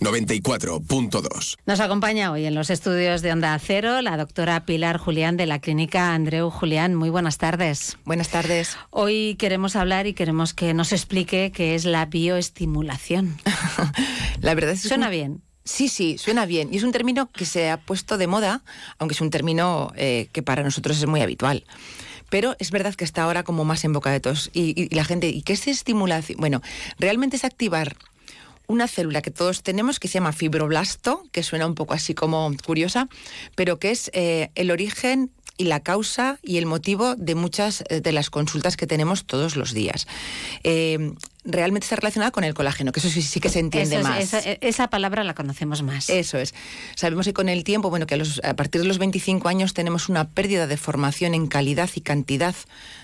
94.2. Nos acompaña hoy en los estudios de Onda Cero la doctora Pilar Julián de la clínica Andreu Julián. Muy buenas tardes. Buenas tardes. Hoy queremos hablar y queremos que nos explique qué es la bioestimulación. la verdad es que suena bien. Sí, sí, suena bien. Y es un término que se ha puesto de moda, aunque es un término eh, que para nosotros es muy habitual. Pero es verdad que está ahora como más en boca de todos. Y, y la gente, ¿y qué es estimulación? Bueno, realmente es activar una célula que todos tenemos que se llama fibroblasto, que suena un poco así como curiosa, pero que es eh, el origen y la causa y el motivo de muchas eh, de las consultas que tenemos todos los días. Eh, realmente está relacionada con el colágeno, que eso sí, sí que se entiende Eso es- más. esa, esa palabra la conocemos más. Eso es. Sabemos que con el tiempo, bueno, que a, los- a partir de los 25 años tenemos una pérdida de formación en calidad y cantidad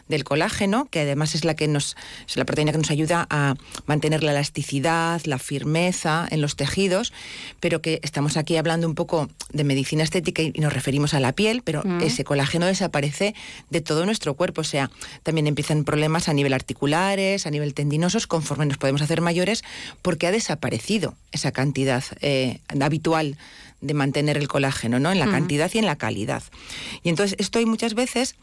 del colágeno, que además es la que nos es la proteína que nos ayuda a mantener la elasticidad, la firmeza en los tejidos, pero que estamos aquí hablando un poco de medicina estética y nos referimos a la piel, pero Mm. ese colágeno desaparece de todo nuestro cuerpo, o sea, también empiezan problemas a nivel articulares, a nivel tendinosos, conforme nos podemos hacer mayores, porque ha desaparecido esa cantidad eh, habitual de mantener el colágeno, ¿no? En la cantidad y en la calidad. Y entonces esto hay muchas veces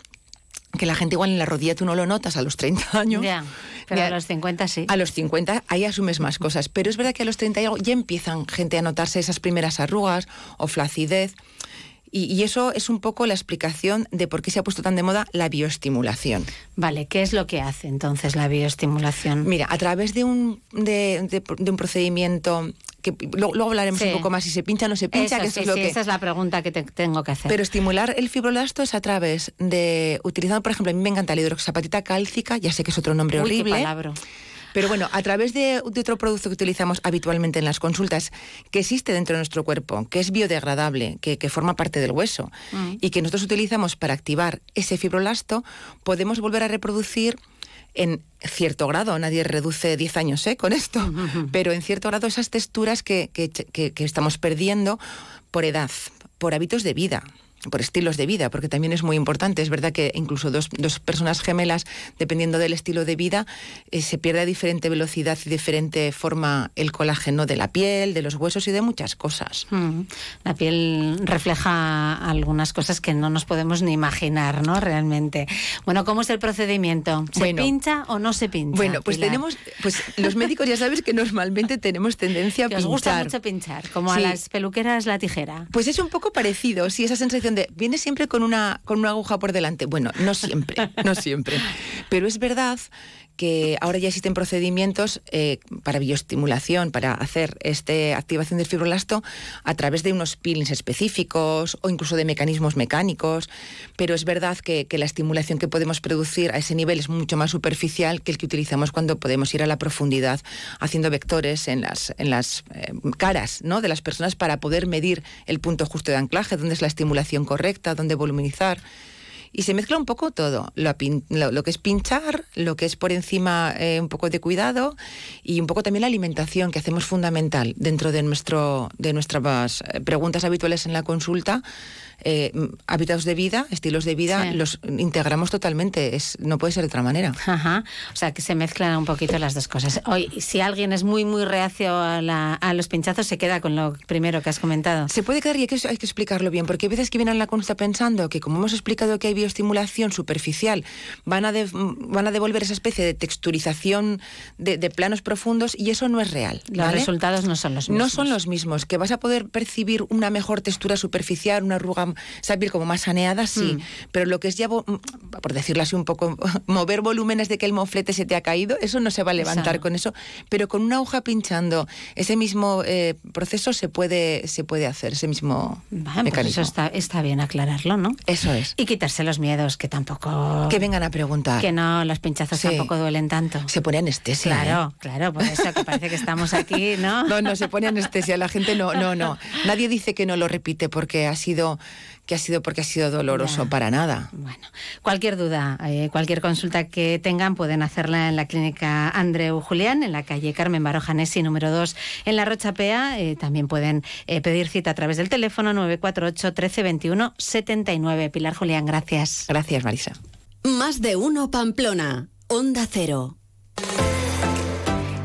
que la gente igual en la rodilla tú no lo notas a los 30 años. Ya, pero Ya. a los 50 sí. A los 50 ahí asumes más cosas, pero es verdad que a los 30 y algo ya empiezan gente a notarse esas primeras arrugas o flacidez. Y, y eso es un poco la explicación de por qué se ha puesto tan de moda la bioestimulación. Vale, ¿qué es lo que hace entonces la bioestimulación? Mira, a través de un, de, de- de un procedimiento que luego, luego hablaremos Sí. un poco más si se pincha o no se pincha, Eso, que eso sí, es lo sí, que esa es la pregunta que te tengo que hacer. Pero estimular el fibroblasto es a través de, utilizando, por ejemplo, a mí me encanta la hidroxapatita cálcica, ya sé que es otro nombre Uy, qué horrible. palabra. Pero bueno, a través de, de otro producto que utilizamos habitualmente en las consultas, que existe dentro de nuestro cuerpo, que es biodegradable, que, que forma parte del hueso, Mm. y que nosotros utilizamos para activar ese fibroblasto, podemos volver a reproducir en cierto grado, nadie reduce 10 años ¿eh? con esto, pero en cierto grado esas texturas que, que- que- que estamos perdiendo por edad, por hábitos de vida por estilos de vida, porque también es muy importante. Es verdad que incluso dos, dos personas gemelas, dependiendo del estilo de vida, eh, se pierde a diferente velocidad y diferente forma el colágeno de la piel, de los huesos y de muchas cosas. Mm. La piel refleja algunas cosas que no nos podemos ni imaginar, ¿no? Realmente. Bueno, ¿cómo es el procedimiento? ¿Se Bueno. pincha o no se pincha? Bueno, pues Pilar? tenemos, pues los médicos ya sabes que normalmente tenemos tendencia a Que os pinchar. gusta mucho pinchar, como Sí. a las peluqueras la tijera. Pues es un poco parecido, sí, esa sensación de viene siempre con una con una aguja por delante. Bueno, no siempre, no siempre. Pero es verdad que ahora ya existen procedimientos eh, para bioestimulación, para hacer este activación del fibroblasto a través de unos peelings específicos o incluso de mecanismos mecánicos. Pero es verdad que, la estimulación que podemos producir a ese nivel es mucho más superficial que el que utilizamos cuando podemos ir a la profundidad haciendo vectores en las, en las eh, caras ¿no? de las personas para poder medir el punto justo de anclaje, dónde es la estimulación correcta, dónde voluminizar. Y se mezcla un poco todo, lo, lo que es pinchar, lo que es por encima eh, un poco de cuidado y un poco también la alimentación que hacemos fundamental dentro de, nuestro, de nuestras eh, preguntas habituales en la consulta. Eh, hábitos de vida, estilos de vida, Sí. los integramos totalmente, es, no puede ser de otra manera. Ajá. O sea, que se mezclan un poquito las dos cosas. Hoy, si alguien es muy, muy reacio a, la- a los pinchazos, se queda con lo primero que has comentado. Se puede quedar y hay que, hay que explicarlo bien, porque hay veces que vienen a la consulta pensando que, como hemos explicado que hay bioestimulación superficial, van a, de- van a devolver esa especie de texturización de, de planos profundos y eso no es real. Los ¿vale? resultados no son los No mismos. son los mismos. Que vas a poder percibir una mejor textura superficial, una arruga, esa piel como más saneada, sí. Mm. Pero lo que es ya, vo- por decirlo así un poco, mover volúmenes de que el moflete se te ha caído, eso no se va a levantar Exacto. con eso. Pero con una aguja pinchando, ese mismo eh, proceso se puede, se puede hacer, ese mismo pues mecanismo. eso está, está bien aclararlo, ¿no? Eso es. Y quitarse los miedos, que tampoco... Que vengan a preguntar. Que no, los pinchazos Sí. tampoco duelen tanto. Se pone anestesia. Claro, ¿eh? claro, por eso que parece que estamos aquí, ¿no? No, no, se pone anestesia. La gente no, no, no. Nadie dice que no lo repite porque ha sido, que ha sido porque ha sido doloroso, Ya. para nada. Cualquier duda, eh, cualquier consulta que tengan pueden hacerla en la clínica Andreu Julián, en la calle Carmen Barojanesi número 2, en la Rocha Pea. Eh, también pueden eh, pedir cita a través del teléfono 948 13 21 79. Pilar Julián, gracias. Gracias, Marisa. Más de uno Pamplona. Onda Cero.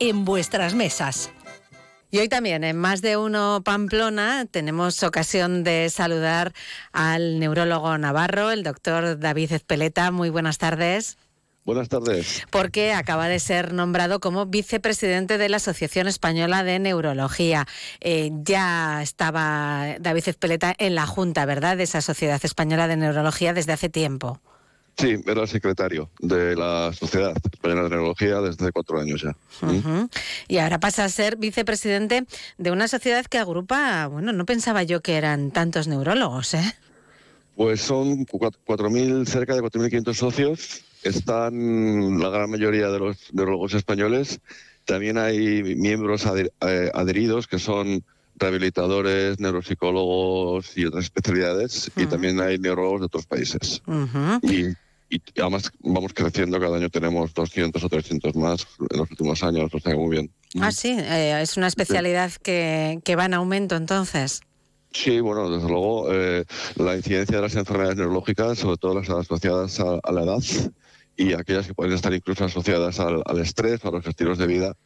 en vuestras mesas. Y hoy también, en más de uno Pamplona, tenemos ocasión de saludar al neurólogo navarro, el doctor David Ezpeleta. Muy buenas tardes. Buenas tardes. Porque acaba de ser nombrado como vicepresidente de la Asociación Española de Neurología. Eh, ya estaba David Ezpeleta en la Junta, ¿verdad?, de esa Sociedad Española de Neurología desde hace tiempo. Sí, era secretario de la Sociedad Española de Neurología desde hace cuatro años ya. Uh-huh. Y ahora pasa a ser vicepresidente de una sociedad que agrupa, bueno, no pensaba yo que eran tantos neurólogos, ¿eh? Pues son 4.000, cerca de 4.500 socios. Están la gran mayoría de los neurólogos españoles. También hay miembros eh, adheridos que son rehabilitadores, neuropsicólogos y otras especialidades. Y también hay neurólogos de otros países. Uh-huh. Y y además vamos creciendo, cada año tenemos 200 o 300 más en los últimos años, o sea, muy bien. Ah, sí, eh, es una especialidad sí. que, que va en aumento entonces. Sí, bueno, desde luego eh, la incidencia de las enfermedades neurológicas, sobre todo las asociadas a, a la edad y aquellas que pueden estar incluso asociadas al, al, estrés o a los estilos de vida,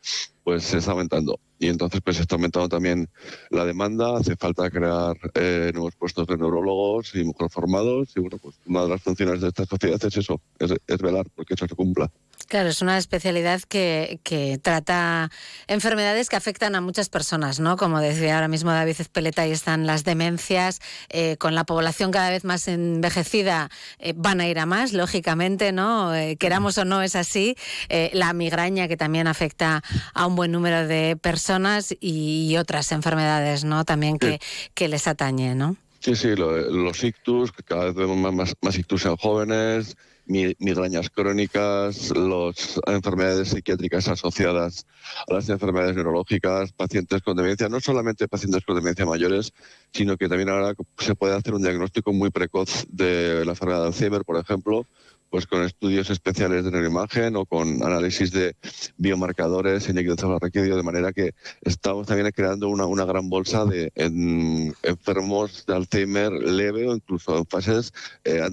pues se está aumentando. Y entonces pues está aumentando también la demanda, hace falta crear eh, nuevos puestos de neurólogos y mejor formados y bueno, pues una de las funciones de esta sociedad es eso, es, es velar porque eso se cumpla. Claro, es una especialidad que, que, trata enfermedades que afectan a muchas personas, ¿no? Como decía ahora mismo David Espeleta, ahí están las demencias, eh, con la población cada vez más envejecida eh, van a ir a más, lógicamente, ¿no? Eh, queramos o no es así. Eh, la migraña que también afecta a un buen número de personas y otras enfermedades, ¿no? También que, sí. que les atañe, ¿no? Sí, sí, lo, los ictus, que cada vez vemos más, más ictus en jóvenes, migrañas crónicas, las enfermedades psiquiátricas asociadas a las enfermedades neurológicas, pacientes con demencia, no solamente pacientes con demencia mayores, sino que también ahora se puede hacer un diagnóstico muy precoz de la enfermedad de Alzheimer, por ejemplo, pues con estudios especiales de neuroimagen o con análisis de biomarcadores en encefalorraquídeo, de manera que estamos también creando una, una gran bolsa de en, enfermos de Alzheimer leve o incluso en fases eh,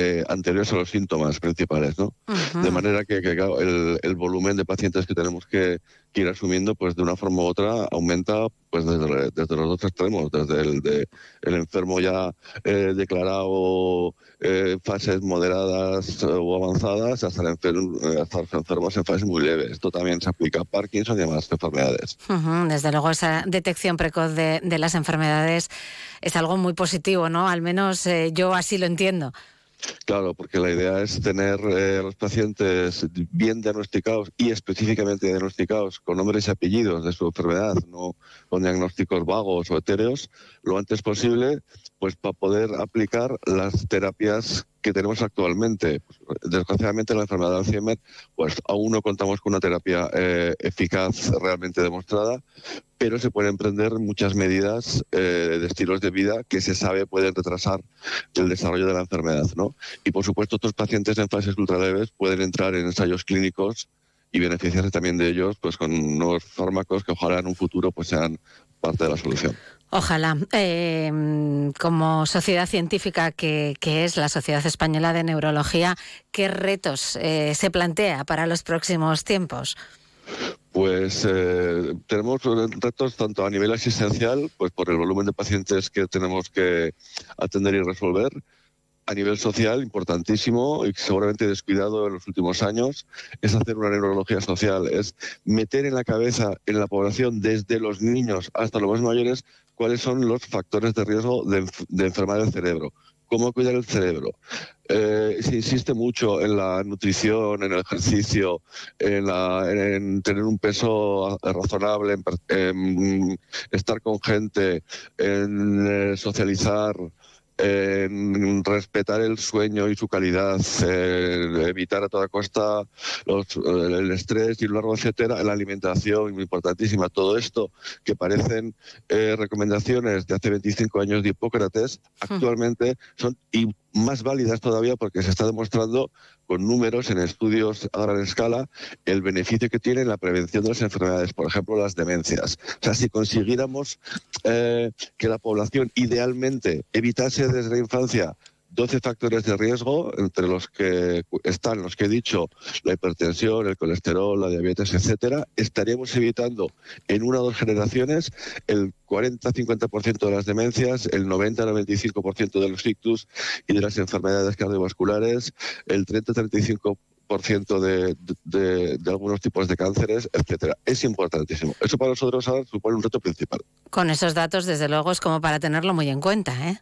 eh, anteriores a los síntomas principales, ¿no? Uh -huh. De manera que, que claro, el, el, volumen de pacientes que tenemos que, que, ir asumiendo, pues de una forma u otra aumenta, pues desde, desde los dos extremos, desde el, de, el enfermo ya eh, declarado eh, fases moderadas o avanzadas hasta, el enfermo, hasta los enfermos en fases muy leves. Esto también se aplica a Parkinson y a más enfermedades. Uh -huh. Desde luego, esa detección precoz de, de, las enfermedades es algo muy positivo, ¿no? Al menos eh, yo así lo entiendo. Claro, porque la idea es tener eh, los pacientes bien diagnosticados y específicamente diagnosticados con nombres y apellidos de su enfermedad, no con diagnósticos vagos o etéreos, lo antes posible, pues para poder aplicar las terapias que tenemos actualmente. Desgraciadamente, la enfermedad de Alzheimer, pues aún no contamos con una terapia eh, eficaz realmente demostrada, pero se pueden emprender muchas medidas eh, de estilos de vida que se sabe pueden retrasar el desarrollo de la enfermedad. ¿no? Y por supuesto, estos pacientes en fases ultraleves pueden entrar en ensayos clínicos y beneficiarse también de ellos pues con nuevos fármacos que ojalá en un futuro pues sean parte de la solución. Ojalá. Eh, como sociedad científica que, es la Sociedad Española de Neurología, ¿qué retos eh, se plantea para los próximos tiempos? Pues eh, tenemos retos tanto a nivel asistencial, pues por el volumen de pacientes que tenemos que atender y resolver, a nivel social importantísimo y seguramente descuidado en los últimos años es hacer una neurología social, es meter en la cabeza en la población desde los niños hasta los más mayores cuáles son los factores de riesgo de, de enfermar el cerebro, cómo cuidar el cerebro. Eh, se insiste mucho en la nutrición, en el ejercicio, en, la, en tener un peso razonable, en, en estar con gente, en eh, socializar, en respetar el sueño y su calidad, evitar a toda costa los, el estrés y un largo etcétera, la alimentación, muy importantísima. Todo esto que parecen eh, recomendaciones de hace 25 años de Hipócrates, actualmente son más válidas todavía porque se está demostrando con números en estudios a gran escala el beneficio que tiene en la prevención de las enfermedades, por ejemplo, las demencias. O sea, si consiguiéramos eh, que la población idealmente evitase desde la infancia 12 factores de riesgo, entre los que están los que he dicho, la hipertensión, el colesterol, la diabetes, etcétera, estaríamos evitando en una o dos generaciones el 40-50% de las demencias, el 90-95% de los ictus y de las enfermedades cardiovasculares, el 30-35% de, algunos tipos de cánceres, etcétera. Es importantísimo. Eso para nosotros ahora supone un reto principal. Con esos datos, desde luego, es como para tenerlo muy en cuenta, ¿eh?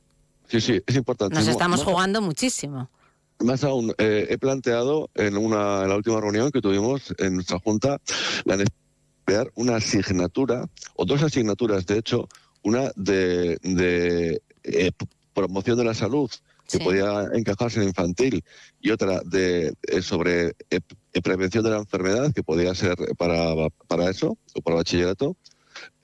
Sí, sí, es importante. Nos estamos jugando muchísimo. Más aún, eh, he planteado en, una, en la última reunión que tuvimos en nuestra Junta la necesidad de crear una asignatura, o dos asignaturas, de hecho, una de, de eh, promoción de la salud, que sí. podía encajarse en infantil, y otra de eh, sobre eh, prevención de la enfermedad, que podía ser para, para eso, o para bachillerato,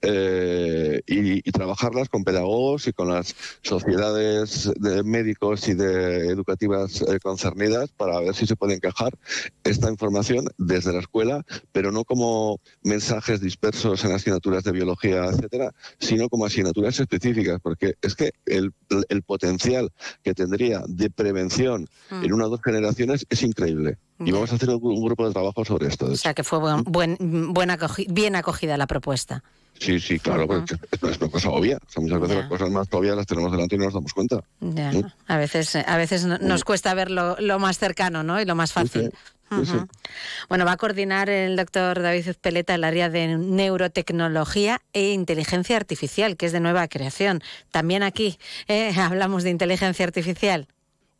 eh, y, y, trabajarlas con pedagogos y con las sociedades de médicos y de educativas eh, concernidas para ver si se puede encajar esta información desde la escuela, pero no como mensajes dispersos en asignaturas de biología, etcétera, sino como asignaturas específicas, porque es que el, el potencial que tendría de prevención mm. en una o dos generaciones es increíble. Y vamos a hacer un, grupo de trabajo sobre esto. O sea que fue buen, buen, buen acogi bien acogida la propuesta. Sí, sí, claro, uh -huh. porque es una cosa obvia. O sea, muchas veces yeah. las cosas más obvias las tenemos delante y no nos damos cuenta. Yeah. ¿Sí? A veces, a veces nos cuesta ver lo, lo, más cercano ¿no? y lo más fácil. Sí, sí. Uh -huh. Bueno, va a coordinar el doctor David Peleta el área de neurotecnología e inteligencia artificial, que es de nueva creación. También aquí eh, hablamos de inteligencia artificial.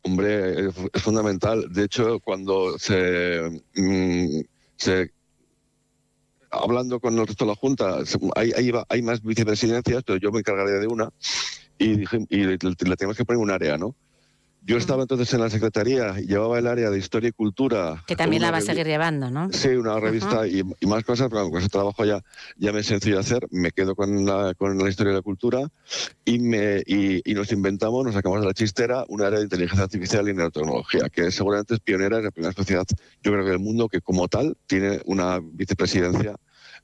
Hombre, es fundamental. De hecho, cuando se, mmm, se hablando con el resto de la Junta, hay, hay, hay, más vicepresidencias, pero yo me encargaré de una y, dije, y le, tenemos que poner un área, ¿no? Yo estaba entonces en la Secretaría y llevaba el área de Historia y Cultura. Que también la va a seguir llevando, ¿no? Sí, una revista uh -huh. y, y, más cosas, pero con ese trabajo ya, ya me es sencillo hacer. Me quedo con la, con la Historia y la Cultura y, me, y, y, nos inventamos, nos sacamos de la chistera un área de inteligencia artificial y neurotecnología, que seguramente es pionera, es la primera sociedad, yo creo que del mundo, que como tal tiene una vicepresidencia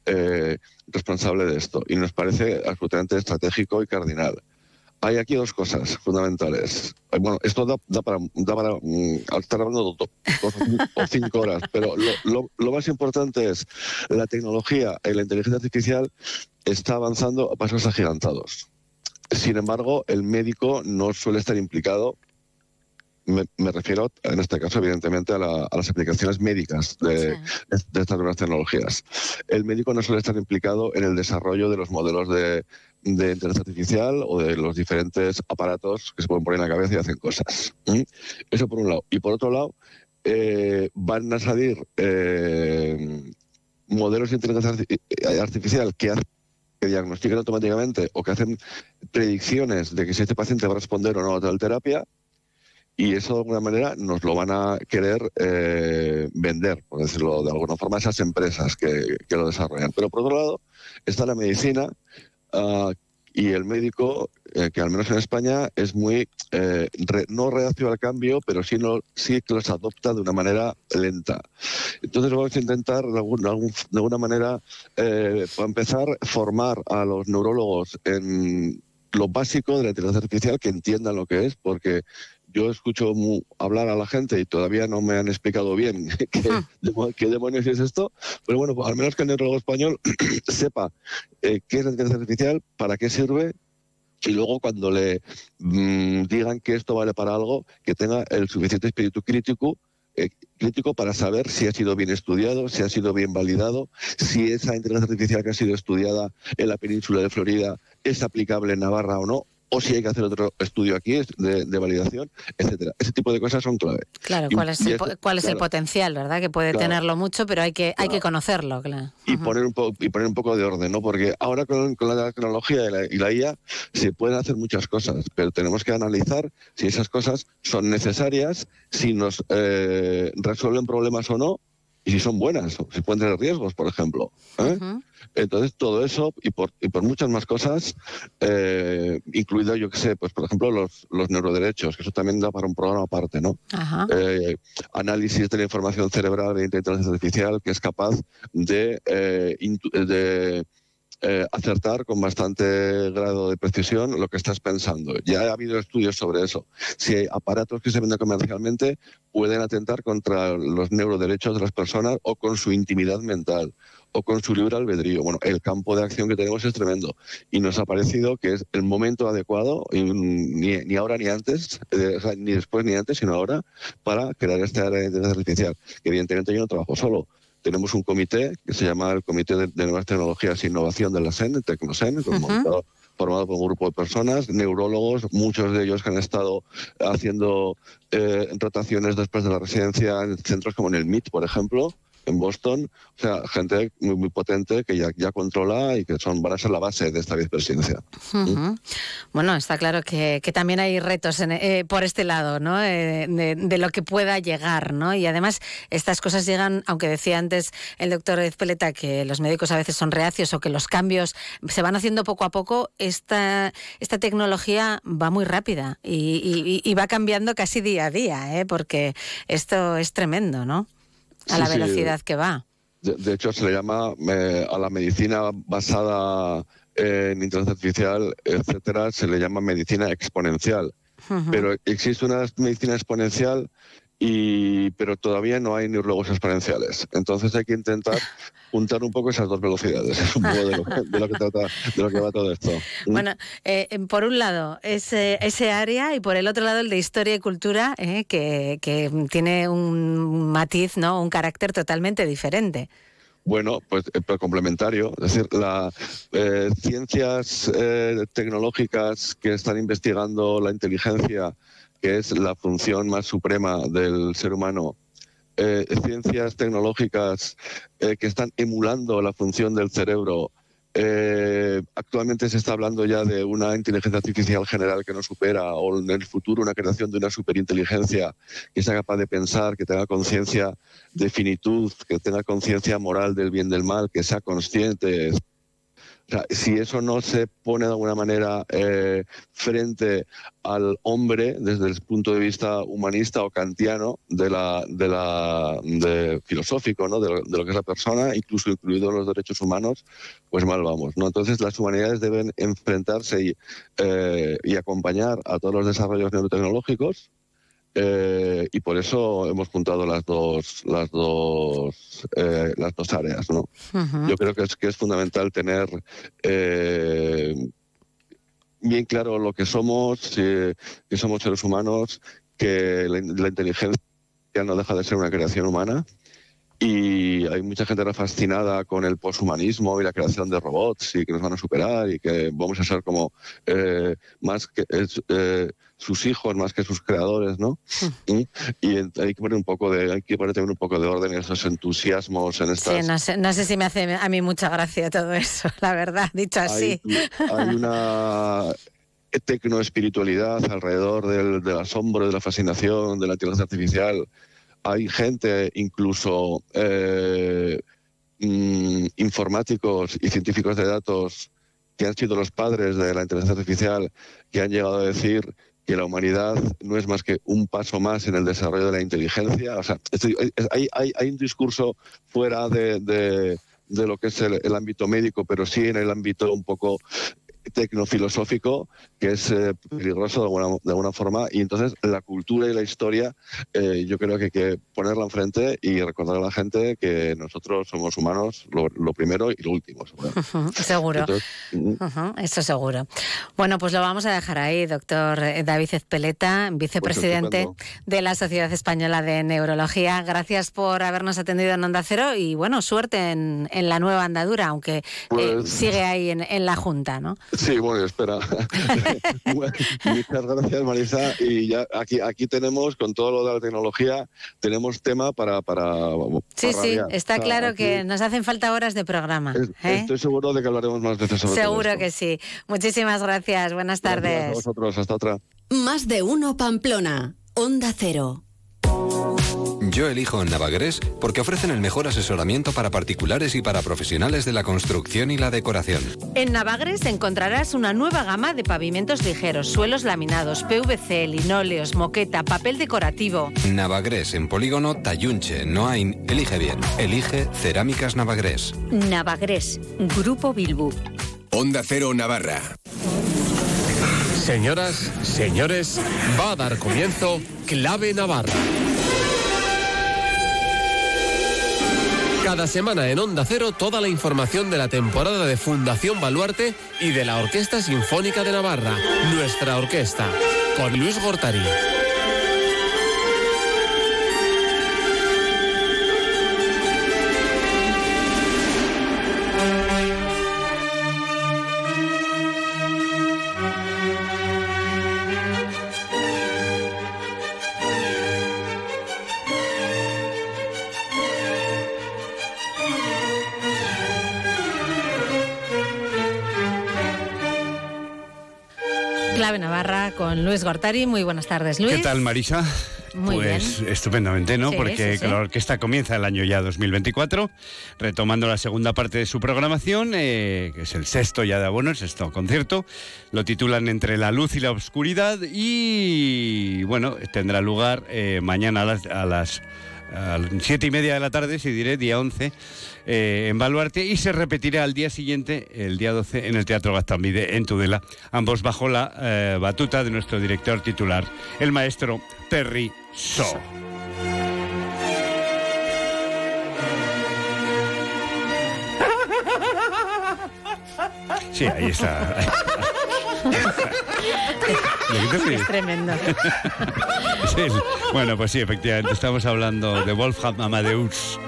eh, responsable de esto. Y nos parece absolutamente estratégico y cardinal hay aquí dos cosas fundamentales. Bueno, esto da, da para, da para um, estar hablando dos, o cinco horas, pero lo, lo, lo, más importante es la tecnología y la inteligencia artificial está avanzando a pasos agigantados. Sin embargo, el médico no suele estar implicado. Me, me refiero, en este caso, evidentemente, a, la, a las aplicaciones médicas de, sí. de, estas nuevas tecnologías. El médico no suele estar implicado en el desarrollo de los modelos de, de inteligencia artificial o de los diferentes aparatos que se pueden poner en la cabeza y hacen cosas. ¿Mm? Eso por un lado. Y por otro lado, eh, van a salir eh, modelos de inteligencia artificial que hacen que diagnostican automáticamente o que hacen predicciones de que si este paciente va a responder o no a tal terapia, y eso de alguna manera nos lo van a querer eh, vender, por decirlo de alguna forma, esas empresas que, lo desarrollan. Pero por otro lado está la medicina, Uh, y el médico, eh, que al menos en España es muy, eh, re, no reactivo al cambio, pero sí, no, sí que los adopta de una manera lenta. Entonces vamos a intentar de, de alguna manera, para empezar, formar a los neurólogos en lo básico de la inteligencia artificial, que entiendan lo que es, porque yo escucho hablar a la gente y todavía no me han explicado bien qué, ah. qué demonios es esto, pero bueno, pues al menos que el neurólogo español sepa eh, qué es la inteligencia artificial, para qué sirve y luego cuando le mmm, digan que esto vale para algo, que tenga el suficiente espíritu crítico eh, crítico para saber si ha sido bien estudiado, si ha sido bien validado, si esa inteligencia artificial que ha sido estudiada en la península de Florida es aplicable en Navarra o no, o si hay que hacer otro estudio aquí de, de validación, etcétera. Ese tipo de cosas son clave. Claro, ¿cuál es, el, cuál es claro. el potencial, verdad? Que puede claro. tenerlo mucho, pero hay que, hay que conocerlo, claro. Y, poner un po y poner un poco de orden, ¿no? Porque ahora con, con la tecnología y la, y la, IA se pueden hacer muchas cosas, pero tenemos que analizar si esas cosas son necesarias, si nos eh, resuelven problemas o no, y si son buenas, si pueden tener riesgos, por ejemplo. ¿eh? Entonces, todo eso y por, y por muchas más cosas, eh, incluido, yo que sé, pues por ejemplo, los, los neuroderechos, que eso también da para un programa aparte, ¿no? Eh, análisis de la información cerebral de inteligencia artificial que es capaz de, eh, de eh, acertar con bastante grado de precisión lo que estás pensando. Ya ha habido estudios sobre eso. Si aparatos que se venden comercialmente pueden atentar contra los neuroderechos de las personas o con su intimidad mental o con su libre albedrío. Bueno, el campo de acción que tenemos es tremendo y nos ha parecido que es el momento adecuado, ni, ni ahora ni antes, eh, ni después ni antes, sino ahora, para crear esta área de inteligencia artificial. Que evidentemente yo no trabajo solo. Tenemos un comité que se llama el Comité de, de Nuevas Tecnologías e Innovación de la SEN, Tecnosen, formado por un grupo de personas, neurólogos, muchos de ellos que han estado haciendo eh, rotaciones después de la residencia en centros como en el MIT, por ejemplo, en Boston. O sea, gente muy, muy potente que ya, ya controla y que son, van a ser la base de esta vicepresidencia. Ujú. Bueno, está claro que, que también hay retos en- eh, por este lado, ¿no? Eh, de, de lo que pueda llegar, ¿no? Y además estas cosas llegan, aunque decía antes el doctor Ezpeleta que los médicos a veces son reacios o que los cambios se van haciendo poco a poco, esta, esta tecnología va muy rápida y, y- y va cambiando casi día a día, ¿eh? Porque esto es tremendo, ¿no? A Sí, la sí. velocidad que va. De, de hecho, se le llama eh, a la medicina basada en inteligencia artificial, etcétera, se le llama medicina exponencial. Pero existe una medicina exponencial y pero todavía no hay neurólogos exponenciales. Entonces hay que intentar juntar un poco esas dos velocidades. Es un poco de lo, de lo que trata, de lo que va todo esto. Bueno, eh, eh, por un lado ese, ese área y por el otro lado el de historia y cultura, eh, que, que tiene un matiz, ¿no? un carácter totalmente diferente. Bueno, pues pero complementario, es decir, las ciencias eh, tecnológicas que están investigando la inteligencia, que es la función más suprema del ser humano, eh, ciencias tecnológicas eh, que están emulando la función del cerebro. eh, actualmente se está hablando ya de una inteligencia artificial general que no supera, o en el futuro una creación de una superinteligencia que sea capaz de pensar, que tenga conciencia de finitud, que tenga conciencia moral del bien del mal, que sea consciente. Sea, si eso no se pone de alguna manera eh, frente al hombre desde el punto de vista humanista o kantiano de la, de la de filosófico, ¿no? de, lo, de lo que es la persona, incluso incluidos los derechos humanos, pues mal vamos. ¿no? Entonces las humanidades deben enfrentarse y, eh, y acompañar a todos los desarrollos neurotecnológicos eh, y por eso hemos juntado las dos las dos eh, las dos áreas no yo creo que es que es fundamental tener eh, bien claro lo que somos que somos seres humanos que la, la inteligencia no deja de ser una creación humana y hay mucha gente fascinada con el poshumanismo y la creación de robots y que nos van a superar y que vamos a ser como eh, más que es, eh, sus hijos más que sus creadores, ¿no? ¿Mm? Y hay que poner un poco de hay que poner también un poco de orden en esos entusiasmos en estas Sí, no sé, no sé si me hace a mí mucha gracia todo eso, la verdad, dicho así. hay, hay una tecnoespiritualidad alrededor del, del asombro, de la fascinación, de la inteligencia artificial. Hay gente, incluso eh, mm, informáticos y científicos de datos, que han sido los padres de la inteligencia artificial, que han llegado a decir que la humanidad no es más que un paso más en el desarrollo de la inteligencia. O sea, es decir, hay- un discurso fuera de, lo que es el ámbito médico, pero sí en el ámbito un poco tecnofilosófico que es eh, peligroso de alguna, de alguna forma y entonces la cultura y la historia eh, yo creo que hay que ponerla enfrente y recordar a la gente que nosotros somos humanos lo, lo primero y lo último seguro. Ujú, Seguro. Entonces, mm, Eso seguro. Bueno, pues lo vamos a dejar ahí, doctor eh, David Ezpeleta, vicepresidente Pues de la Sociedad Española de Neurología. Gracias por habernos atendido en Onda Cero y bueno, suerte en, en la nueva andadura, aunque eh, Pues- sigue ahí en, en la Junta, ¿no? Sí, bueno, espera. Bueno, Muchas gracias, Marisa. Y ya aquí, aquí tenemos, con todo lo de la tecnología, tenemos tema para. para Sí, para sí, rabiar. está claro aquí que nos hacen falta horas de programa. ¿eh? Estoy seguro de que hablaremos más veces sobre todo Seguro que sí. Muchísimas gracias. Buenas Gracias a tardes. vosotros. Hasta otra. Más de uno Pamplona. Onda Cero. Yo elijo Navagrés porque ofrecen el mejor asesoramiento para particulares y para profesionales de la construcción y la decoración. En Navagres encontrarás una nueva gama de pavimentos ligeros, suelos laminados, PVC, linóleos, moqueta, papel decorativo. Navagrés en Polígono Tayunche, Noain. Elige bien. Elige Cerámicas Navagrés. Navagrés, Grupo Bilbu. Onda Cero Navarra. Señoras, señores, va a dar comienzo Clave Navarra. Cada semana en Onda Cero toda la información de la temporada de Fundación Baluarte y de la Orquesta Sinfónica de Navarra, nuestra orquesta, con Luis Gortari. Navarra con Luis Gortari. Muy buenas tardes, Luis. ¿Qué tal, Marisa? Muy pues bien. estupendamente, ¿no? Sí, Porque sí, sí. la orquesta comienza el año ya 2024, retomando la segunda parte de su programación, eh, que es el sexto ya de abono, el sexto concierto. Lo titulan Entre la luz y la oscuridad y, bueno, tendrá lugar eh, mañana a las, a las a las siete y media de la tarde, si diré, día 11, eh, en Baluarte, y se repetirá al día siguiente, el día 12, en el Teatro Gastambide, en Tudela, ambos bajo la eh, batuta de nuestro director titular, el maestro Terry So. Sí, ahí está. Es tremendo. Bueno, pues sí, efectivamente, estamos hablando de Wolfgang Amadeus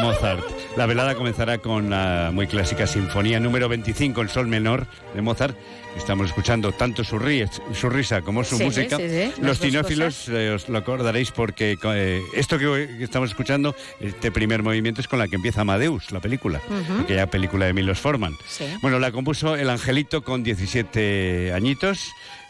Mozart. La velada comenzará con la muy clásica Sinfonía número 25 en Sol menor de Mozart. Estamos escuchando tanto su, ri- su risa como su Sí, música. sí, sí, las Los cinófilos eh, os lo acordaréis porque eh, esto que, estamos escuchando, este primer movimiento es con la que empieza Amadeus, la película, Ujú. aquella película de Milos Forman. Bueno, la compuso el Angelito con 17 añitos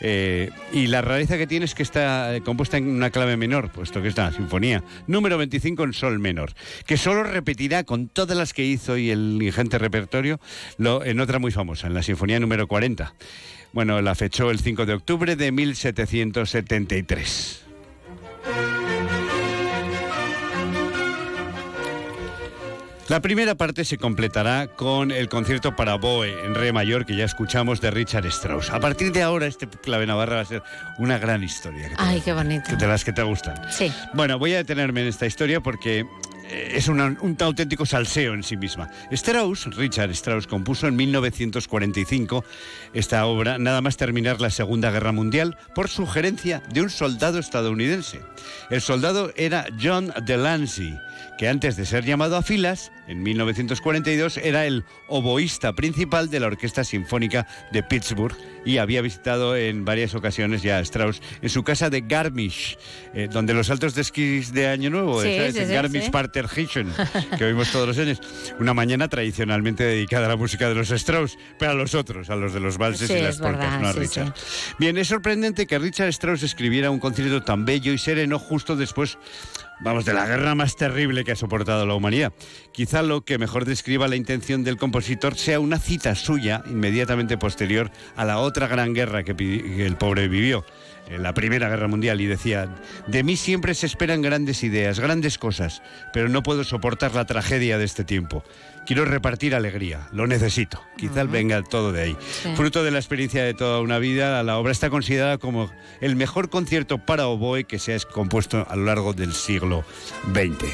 eh, y la rareza que tiene es que está eh, compuesta en una clave menor, puesto que es una sinfonía número 25 en sol menor, que solo repetirá con todas las que hizo y el ingente repertorio lo, en otra muy famosa, en la sinfonía número 40. Bueno, la fechó el 5 de octubre de 1773. La primera parte se completará con el concierto para Boe en re mayor que ya escuchamos de Richard Strauss. A partir de ahora este clave Navarra va a ser una gran historia. Ay, qué bonito. de las que te gustan. Sí. Bueno, voy a detenerme en esta historia porque es una- un auténtico salseo en sí misma. Strauss, Richard Strauss, compuso en 1945 esta obra nada más terminar la Segunda Guerra Mundial por sugerencia de un soldado estadounidense. El soldado era John Delancey, que antes de ser llamado a filas, en 1942 era el oboísta principal de la Orquesta Sinfónica de Pittsburgh y había visitado en varias ocasiones ya a Strauss en su casa de Garmisch, eh, donde los saltos de esquís de Año Nuevo, Sí, ¿sabes? sí, en sí, Garmisch sí. Parterhischen, que oímos todos los años. Una mañana tradicionalmente dedicada a la música de los Strauss, pero a los otros, a los de los valses y las polcas, no a Richard. Bien, es sorprendente que Richard Strauss escribiera un concierto tan bello y sereno justo después, vamos, de la guerra más terrible que ha soportado la humanidad. Quizá lo que mejor describa la intención del compositor sea una cita suya inmediatamente posterior a la otra gran guerra que, el pobre vivió. en La Primera Guerra Mundial y decía, de mí siempre se esperan grandes ideas, grandes cosas, pero no puedo soportar la tragedia de este tiempo. Quiero repartir alegría, lo necesito. Quizá venga todo de ahí. Sí. Fruto de la experiencia de toda una vida, la obra está considerada como el mejor concierto para oboe que se ha compuesto a lo largo del siglo XX.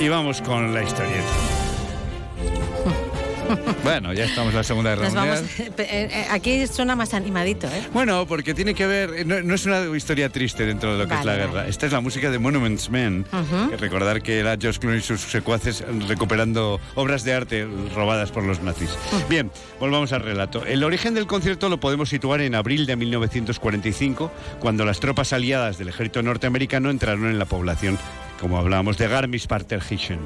Y vamos con la historieta. Bueno, ya estamos en la Segunda Guerra Mundial. vamos, eh, eh, aquí suena más animadito, ¿eh? Bueno, porque tiene que ver, no, no es una historia triste dentro de lo que es la Vale, guerra. Esta es la música de Monuments Men. Que recordar que era George Clooney y sus secuaces recuperando obras de arte robadas por los nazis. Bien, volvamos al relato. El origen del concierto lo podemos situar en abril de 1945, cuando las tropas aliadas del ejército norteamericano entraron en la población como hablábamos de Garmisch-Partenkirchen,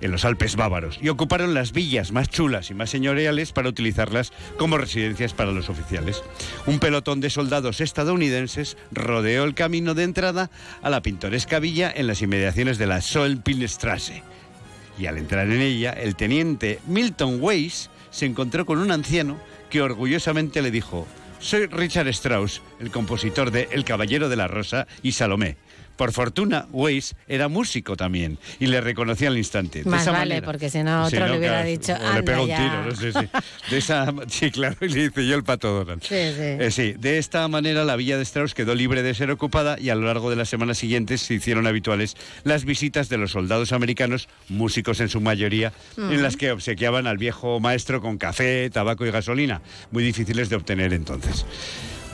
en los Alpes bávaros, y ocuparon las villas más chulas y más señoriales para utilizarlas como residencias para los oficiales. Un pelotón de soldados estadounidenses rodeó el camino de entrada a la pintoresca villa en las inmediaciones de la Solpinstrasse. Y al entrar en ella, el teniente Milton Weiss se encontró con un anciano que orgullosamente le dijo, soy Richard Strauss, el compositor de El Caballero de la Rosa y Salomé. Por fortuna, Weiss era músico también y le reconocía al instante. De Más esa vale, manera- porque si no otro Sí, le hubiera claro, dicho, o le pega un ya". tiro, no sé si. De esa, sí, claro, y le dice yo el pato Donald. Sí, sí. Eh, sí, de esta manera la villa de Strauss quedó libre de ser ocupada y a lo largo de las semanas siguientes se hicieron habituales las visitas de los soldados americanos, músicos en su mayoría, en las que obsequiaban al viejo maestro con café, tabaco y gasolina, muy difíciles de obtener entonces.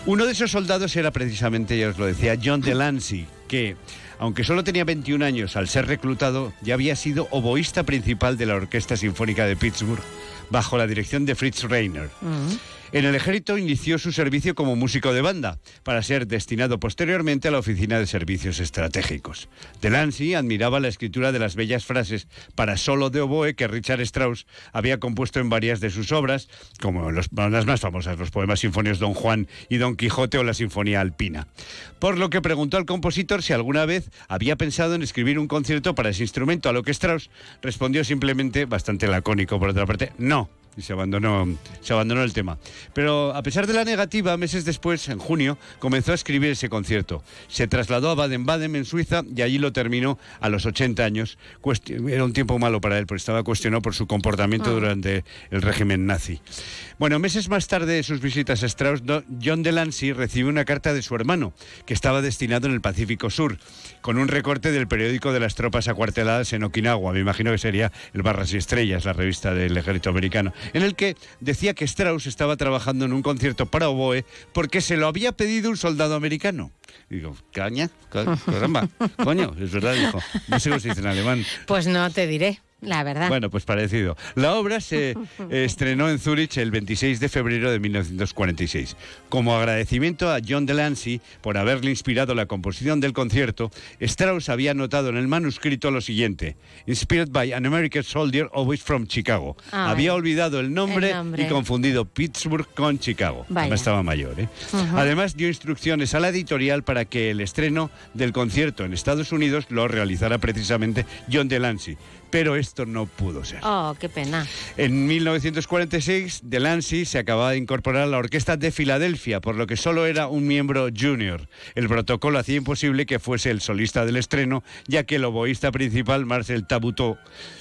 Uno de esos soldados era precisamente, ya os lo decía, John Delancey, que, aunque solo tenía 21 años al ser reclutado, ya había sido oboísta principal de la Orquesta Sinfónica de Pittsburgh, bajo la dirección de Fritz Reiner. En el ejército inició su servicio como músico de banda, para ser destinado posteriormente a la Oficina de Servicios Estratégicos. Delancey admiraba la escritura de las bellas frases para solo de oboe que Richard Strauss había compuesto en varias de sus obras, como las más famosas, los poemas sinfonios Don Juan y Don Quijote o la Sinfonía Alpina. Por lo que preguntó al compositor si alguna vez había pensado en escribir un concierto para ese instrumento, a lo que Strauss respondió simplemente, bastante lacónico por otra parte, no y se abandonó, se abandonó el tema. Pero a pesar de la negativa, meses después, en junio, comenzó a escribir ese concierto. Se trasladó a Baden-Baden, en Suiza, y allí lo terminó a los 80 años. Cuesti- Era un tiempo malo para él, porque estaba cuestionado por su comportamiento Ah. durante el régimen nazi. Bueno, meses más tarde de sus visitas a Strauss, John Delancey recibió una carta de su hermano, que estaba destinado en el Pacífico Sur, con un recorte del periódico de las tropas acuarteladas en Okinawa. Me imagino que sería el Barras y Estrellas, la revista del ejército americano, en el que decía que Strauss estaba trabajando en un concierto para oboe porque se lo había pedido un soldado americano. Y digo, caña, ca- caramba, coño, es verdad, dijo. No sé cómo se dice en alemán. Pues no te diré, la verdad. Bueno, pues parecido. La obra se estrenó en Zúrich el 26 de febrero de 1946. Como agradecimiento a John Delancey por haberle inspirado la composición del concierto, Strauss había anotado en el manuscrito lo siguiente: Inspired by an American soldier always from Chicago. Ay. había olvidado el nombre, El nombre. y confundido Pittsburgh con Chicago. Además estaba mayor, ¿eh? Además dio instrucciones a la editorial para que el estreno del concierto en Estados Unidos lo realizara precisamente John Delancey. Pero esto no pudo ser. Oh, qué pena. En 1946, Delancey se acababa de incorporar a la Orquesta de Filadelfia, por lo que solo era un miembro junior. El protocolo hacía imposible que fuese el solista del estreno, ya que el oboísta principal, Marcel Tabuteau,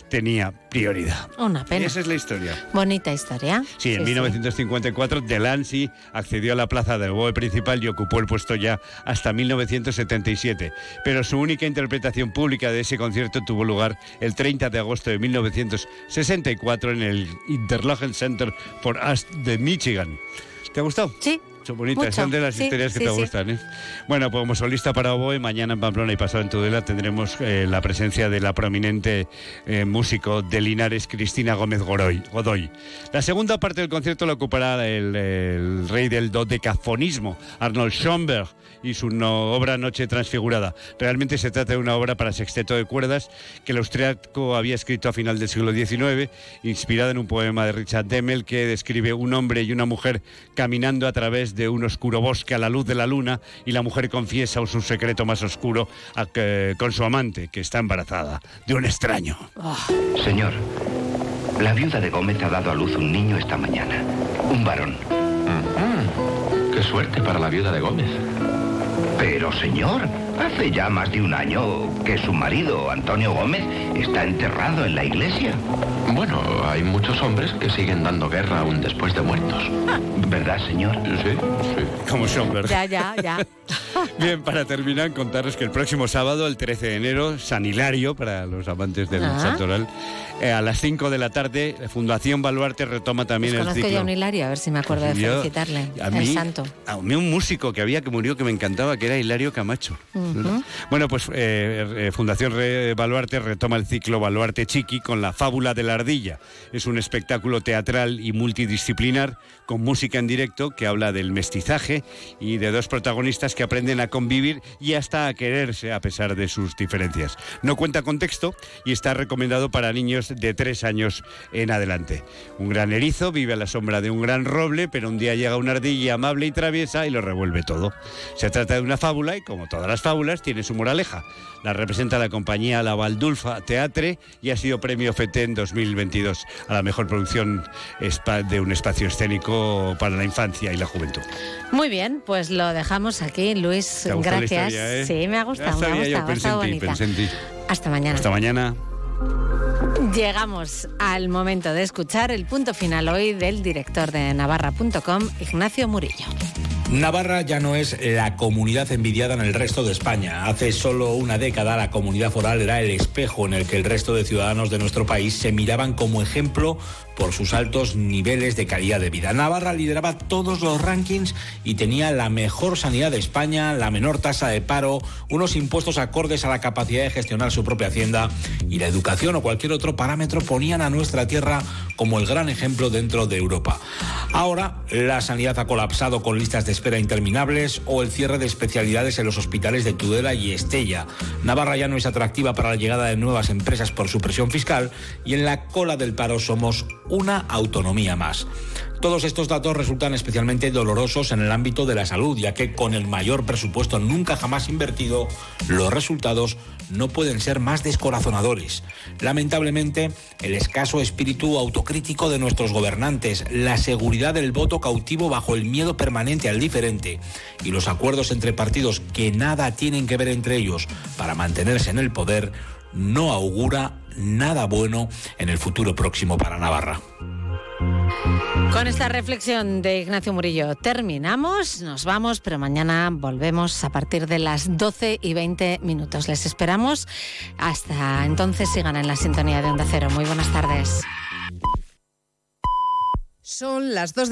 tenía prioridad. Una pena. Esa es la historia. Bonita historia. Sí, en 1954 Delancey accedió a la plaza del oboe principal y ocupó el puesto ya hasta 1977. Pero su única interpretación pública de ese concierto tuvo lugar el 30 de agosto de 1964 en el Interlochen Center for Arts de Michigan. ¿Te ha gustado? Sí. Son son de las Sí, historias que sí, te sí. gustan. ¿eh? Bueno, pues como solista para oboe, mañana en Pamplona y pasado en Tudela tendremos eh, la presencia de la prominente eh, músico de Linares, Cristina Gómez Godoy. La segunda parte del concierto la ocupará el, el rey del dodecafonismo, Arnold Schoenberg, y su no- obra Noche Transfigurada. Realmente se trata de una obra para sexteto de cuerdas que el austriaco había escrito a final del siglo XIX, inspirada en un poema de Richard Demmel que describe un hombre y una mujer caminando a través de un oscuro bosque a la luz de la luna y la mujer confiesa su secreto más oscuro a que- con su amante, que está embarazada de un extraño. Señor, la viuda de Gómez ha dado a luz un niño esta mañana. Un varón. Qué suerte para la viuda de Gómez. Pero, señor, hace ya más de un año que su marido, Antonio Gómez, está enterrado en la iglesia. Bueno, hay muchos hombres que siguen dando guerra aún después de muertos. ¿Verdad, señor? Sí, sí. Como Schoenberg. Ya, ya, ya. Bien, para terminar, contaros que el próximo sábado, el 13 de enero, San Hilario, para los amantes del Ah. santoral, eh, a las 5 de la tarde, Fundación Baluarte retoma también Pues el conozco ciclo. ya un Hilario, a ver si me acuerdo de Yo- felicitarle. a el mí- santo. A mí un músico que había que murió que me encantaba, que era Hilario Camacho. Mm. Bueno, pues eh, eh, Fundación Re- Baluarte retoma el ciclo Baluarte Chiqui con la fábula de la ardilla. Es un espectáculo teatral y multidisciplinar con música en directo que habla del mestizaje y de dos protagonistas que aprenden a convivir y hasta a quererse a pesar de sus diferencias. No cuenta con texto y está recomendado para niños de tres años en adelante. Un gran erizo vive a la sombra de un gran roble, pero un día llega una ardilla amable y traviesa y lo revuelve todo. Se trata de una fábula y, como todas las fábulas, tiene su moraleja. La representa la compañía La Valdulfa Teatre y ha sido premio FETE en 2022 a la mejor producción de un espacio escénico para la infancia y la juventud. Muy bien, pues lo dejamos aquí, Luis. ¿Te ha gustado la Gracias. historia, eh? Sí, me ha gustado, me ha yo, gustado, ha pensé en ti, pensé en ti. Hasta mañana. Hasta mañana. Llegamos al momento de escuchar el punto final hoy del director de Navarra.com, Ignacio Murillo. Navarra ya no es la comunidad envidiada en el resto de España. Hace solo una década la comunidad foral era el espejo en el que el resto de ciudadanos de nuestro país se miraban como ejemplo por sus altos niveles de calidad de vida. Navarra lideraba todos los rankings y tenía la mejor sanidad de España, la menor tasa de paro, unos impuestos acordes a la capacidad de gestionar su propia hacienda y la educación o cualquier otro parámetro ponían a nuestra tierra como el gran ejemplo dentro de Europa. Ahora la sanidad ha colapsado con listas de espera interminables o el cierre de especialidades en los hospitales de Tudela y Estella. Navarra ya no es atractiva para la llegada de nuevas empresas por su presión fiscal y en la cola del paro somos una autonomía más. Todos estos datos resultan especialmente dolorosos en el ámbito de la salud, ya que con el mayor presupuesto nunca jamás invertido, los resultados no pueden ser más descorazonadores. Lamentablemente, el escaso espíritu autocrítico de nuestros gobernantes, la seguridad del voto cautivo bajo el miedo permanente al diferente y los acuerdos entre partidos que nada tienen que ver entre ellos para mantenerse en el poder, no augura nada bueno en el futuro próximo para Navarra. Con esta reflexión de Ignacio Murillo terminamos, nos vamos, pero mañana volvemos a partir de las 12 y 20 minutos. Les esperamos. Hasta entonces sigan en la sintonía de Onda Cero. Muy buenas tardes. Son las dos de